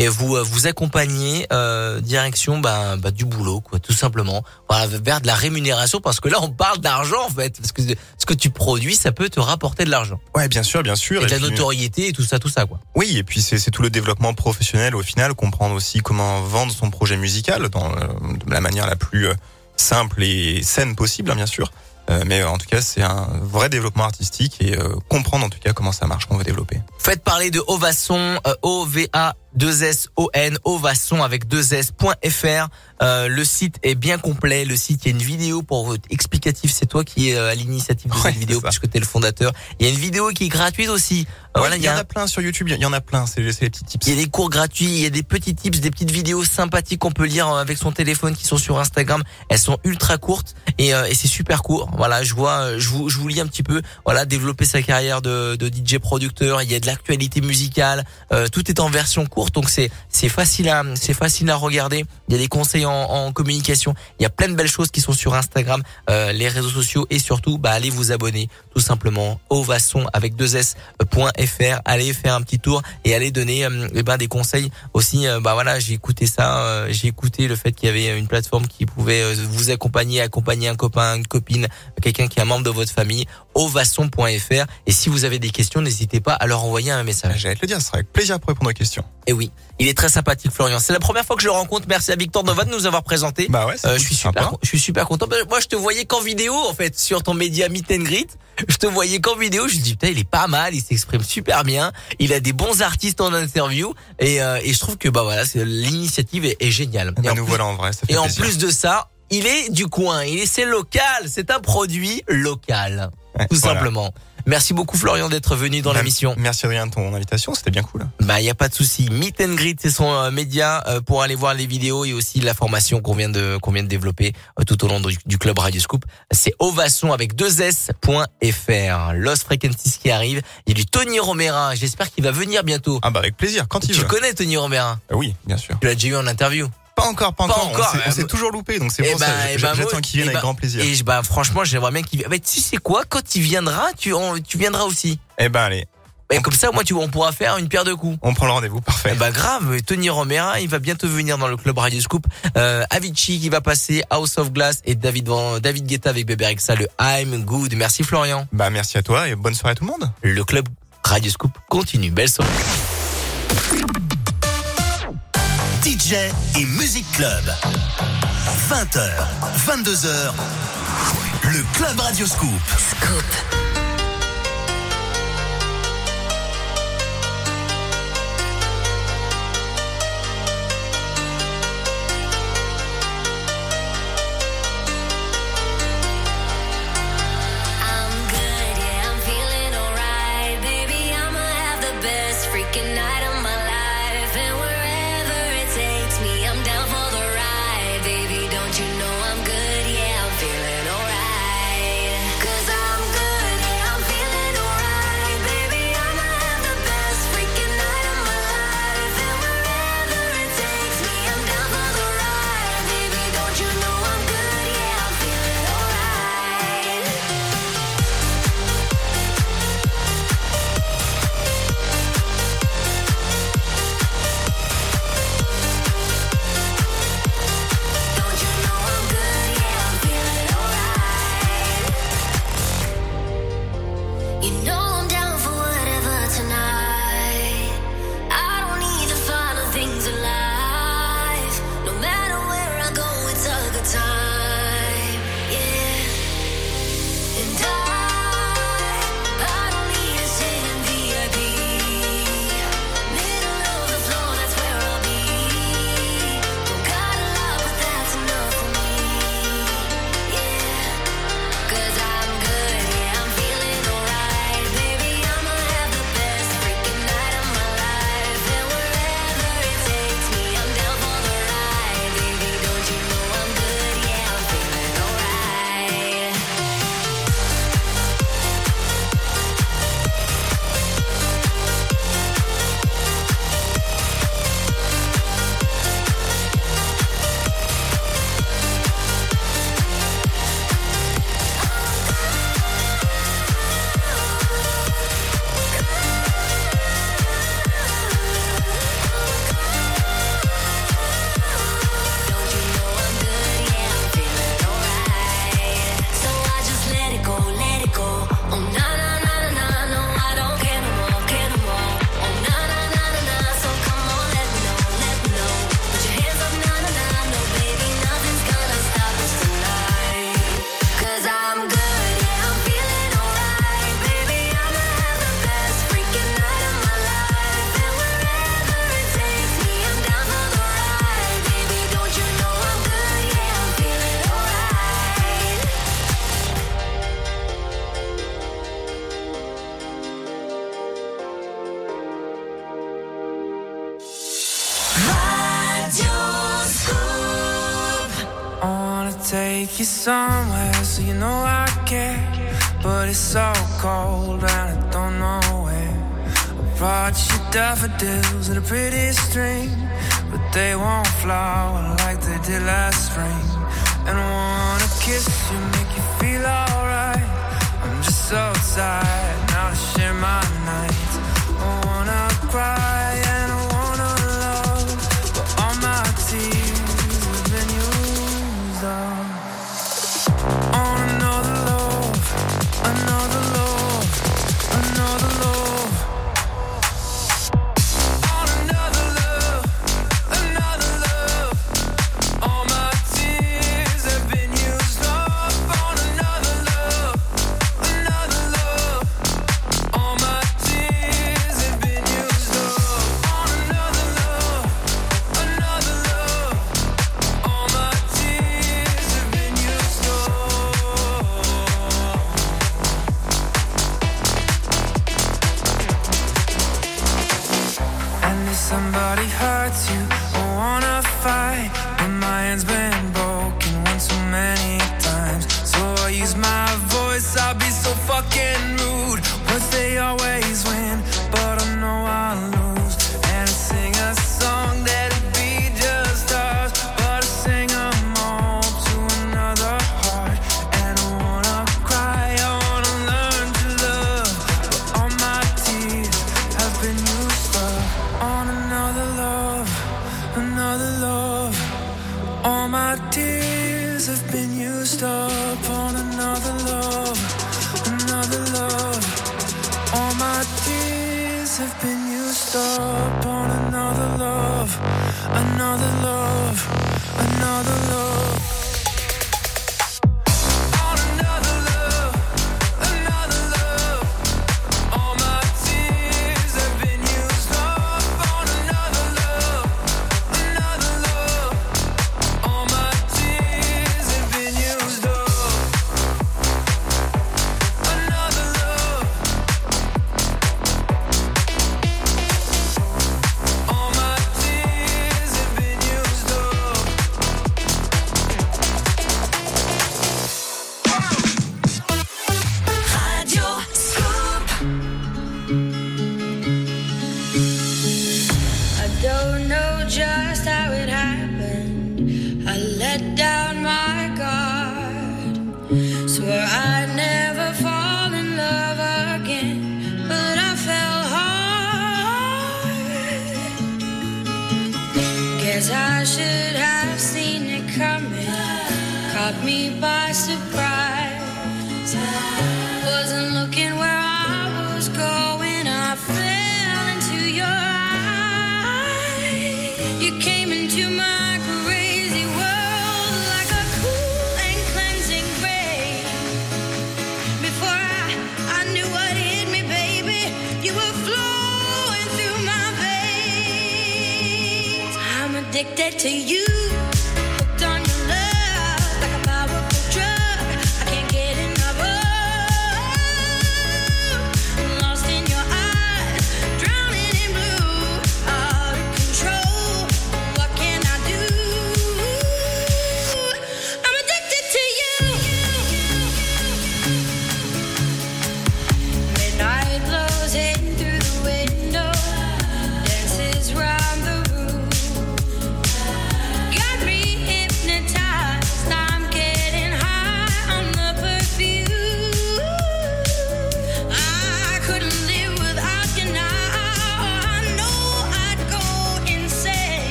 et vous euh, vous accompagner euh, direction bah, bah, du boulot, quoi, tout simplement, voilà, vers de la rémunération, parce que là, on parle d'argent en fait, parce que ce que tu produis, ça peut te rapporter de l'argent Ouais, bien sûr, bien sûr. et de la puis- notoriété et tout ça, tout ça, quoi. Oui, et puis c'est tout le développement professionnel au final, comprendre aussi comment vendre son projet musical dans, euh, de la manière la plus euh, simple et saine possible, hein, bien sûr. Euh, mais euh, en tout cas, c'est un vrai développement artistique et euh, comprendre en tout cas comment ça marche, qu'on veut développer. Faites parler de Ovasson, euh, O-V-A 2-S-O-N, Ovasson avec 2S.fr. Euh, le site est bien complet. Le site, il y a une vidéo pour explicatif. C'est toi qui es euh, à l'initiative de Ouais, cette vidéo puisque tu es le fondateur. Il y a une vidéo qui est gratuite aussi. Euh, voilà, il y, en a plein sur YouTube, il y en a plein, c'est les petits tips. il y a des cours gratuits, il y a des petits tips, des petites vidéos sympathiques qu'on peut lire euh, avec son téléphone qui sont sur Instagram. Elles sont ultra courtes et, euh, et c'est super court. Voilà, je vois, je vous, je vous lis un petit peu. Voilà, développer sa carrière de, de DJ producteur. Il y a de l'actualité musicale. Euh, tout est en version courte, donc c'est c'est facile à c'est facile à regarder. Il y a des conseils en, en communication. Il y a plein de belles choses qui sont sur Instagram, euh, les réseaux sociaux et surtout, bah allez vous abonner tout simplement ovasson avec 2 s.fr. Allez faire un petit tour et allez donner euh, eh ben des conseils aussi. euh, bah voilà, j'ai écouté ça, euh, j'ai écouté le fait qu'il y avait une plateforme qui pouvait euh, vous accompagner, accompagner un copain, une copine, quelqu'un qui est un membre de votre famille. ovasson.fr. Et si vous avez des questions, n'hésitez pas à leur envoyer un message. J'allais te le dire, ce avec plaisir pour répondre aux questions. Oui, il est très sympathique, Florian. C'est la première fois que je le rencontre. Merci à Victor Nova de nous avoir présenté. Bah ouais, Euh, je suis super, je suis super content. Moi, je te voyais qu'en vidéo, en fait, sur ton média Meet and Greet. Je te voyais qu'en vidéo. Je me dis, putain, il est pas mal, il s'exprime super bien. Il a des bons artistes en interview. Et, euh, et je trouve que, bah voilà, l'initiative est, est géniale. Bah, et en nous plus- voilà en vrai, ça fait et en plus de ça, il est du coin. Il est, c'est local. C'est un produit local. Ouais, tout voilà. simplement. Merci beaucoup, Florian, d'être venu dans l'émission. Merci Adrien de ton invitation, c'était bien cool. Bah, il y a pas de souci. Meet and Greet, c'est son euh, média euh, pour aller voir les vidéos et aussi la formation qu'on vient de qu'on vient de développer euh, tout au long du, du club Radio Scoop. C'est ovasson avec 2 s.fr. Lost Frequencies qui arrive. Il y a du Tony Romera. J'espère qu'il va venir bientôt. Ah bah avec plaisir, quand il tu veut. connais Tony Romera? Ah Oui, bien sûr. Tu l'as déjà eu en interview Pas encore, pas Pas encore. encore, On s'est- toujours loupé, donc c'est Eh pour ça. ben, J'attends qu'il vienne eh avec ben, grand plaisir. Et bah franchement, j'aimerais bien qu'il vienne. Bah, tu sais quoi Quand il viendra, tu tu viendras aussi. Eh ben allez, Et comme ça, moi, tu on pourra faire une pierre de coups. on prend le rendez-vous, parfait. Eh bah grave, Tony Romera, il va bientôt venir dans le club Radio Scoop. Euh, Avicii qui va passer, House of Glass et David David Guetta avec Bébé Rexa, le I'm Good. Merci Florian. Bah merci à toi et bonne soirée à tout le monde. Le club Radio Scoop continue. Belle soirée. Et Music Club. 20h, 22h. Le Club Radio Scoop. I'm so tired, now I share my nights. I wanna cry.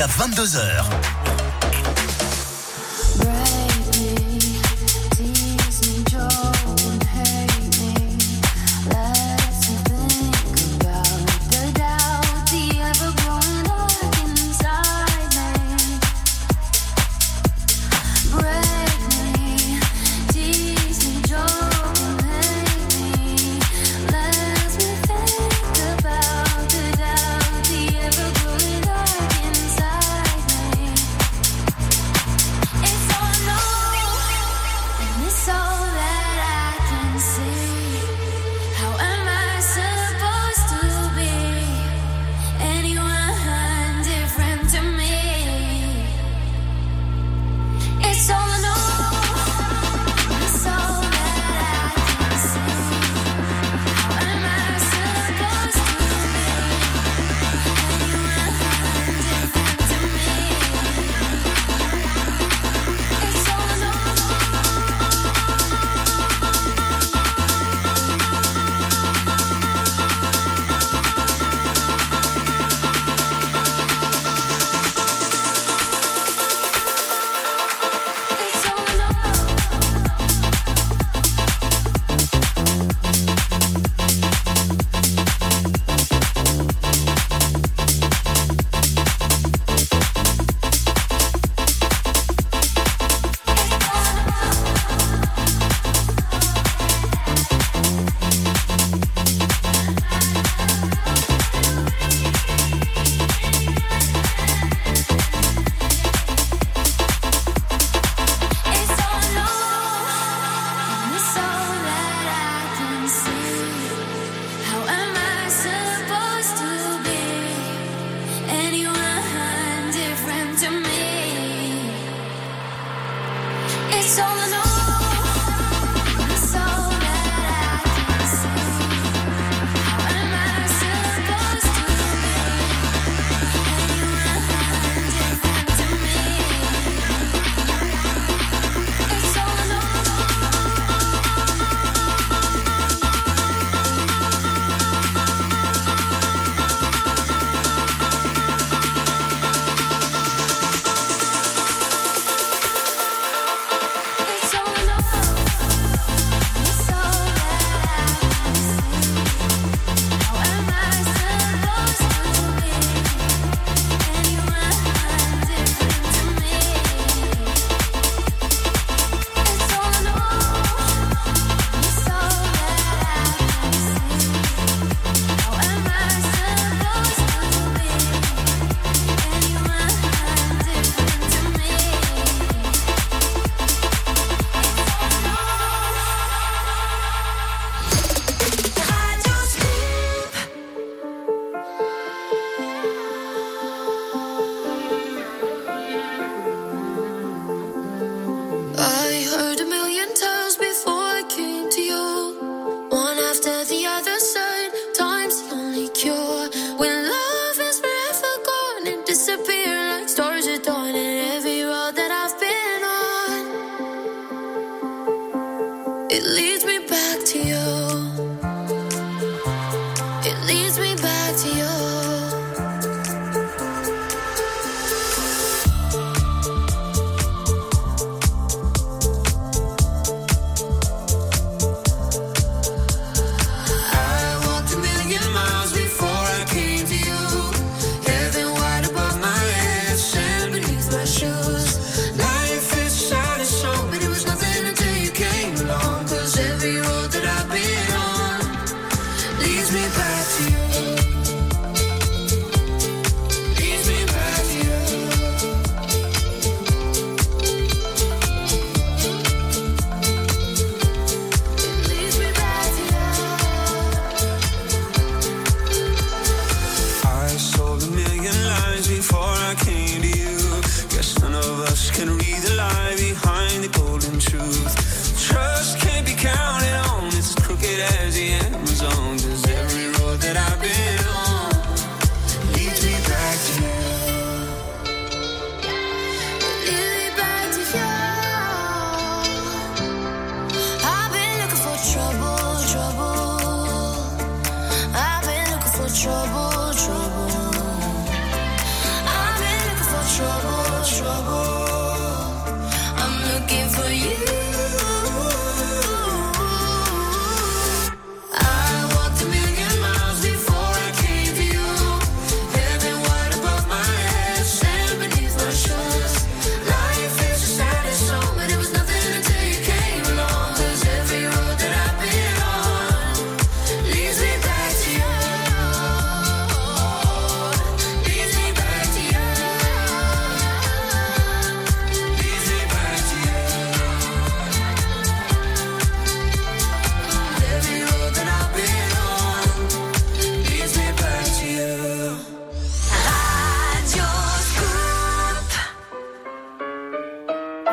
Jusqu'à 22h.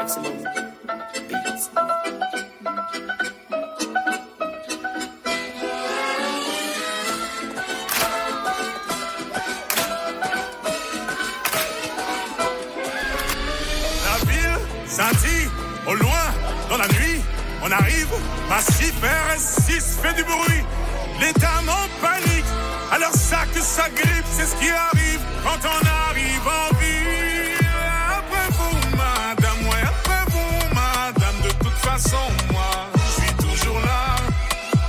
La ville scintille au loin dans la nuit. On arrive, massif RS6 fait du bruit. Les dames en panique, alors ça que ça grippe, c'est ce qui arrive quand on arrive en façon, moi, je suis toujours là,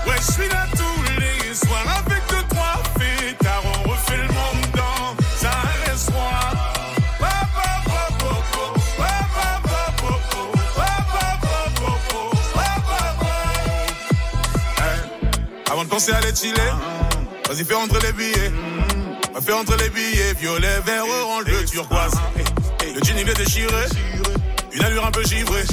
ouais, je suis là tous les soirs avec deux, trois fêtards, on refait le monde dans un restaurant. Eh, Avant de penser à les chiller, vas-y fais entrer les billets. Va faire entrer les billets, violet, vert, orange, bleu, turquoise. Le jean il est déchiré, une allure un peu givrée.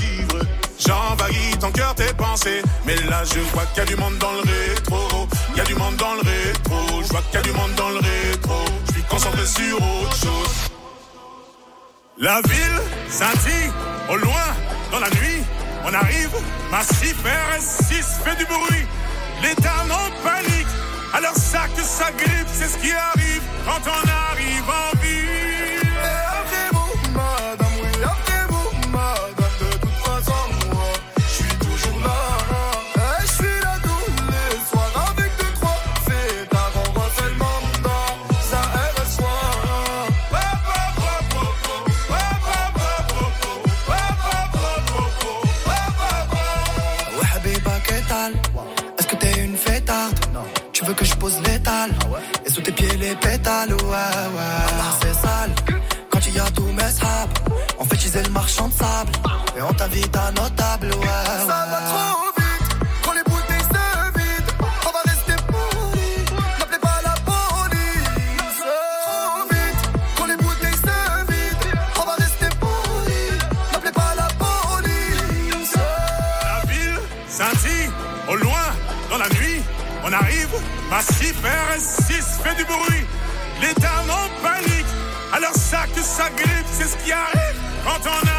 J'envahis ton cœur, tes pensées. Mais là, je vois qu'il y a du monde dans le rétro. Il y a du monde dans le rétro. Je vois qu'il y a du monde dans le rétro. Je suis concentré sur autre chose. La ville scintille, au loin, dans la nuit, on arrive, massif RS6 fait du bruit, dames en panique, alors ça que ça grippe, c'est ce qui arrive quand on arrive en ville. Les pétales, ouais, ouais. C'est sale quand il y a tous mes sables. On fait teaser le marchand de sable. Et on t'invite à nos tables, ouais. Ça va trop vite, quand les bouteilles se vident, on va rester polis. N'appelez pas la police. Trop vite, quand les bouteilles se vident, on va rester polis. N'appelez pas la police. La ville scintille, au loin, dans la nuit, on arrive, massif RS6 fait du bruit. Ça grippe, c'est ce qui arrive quand on arrive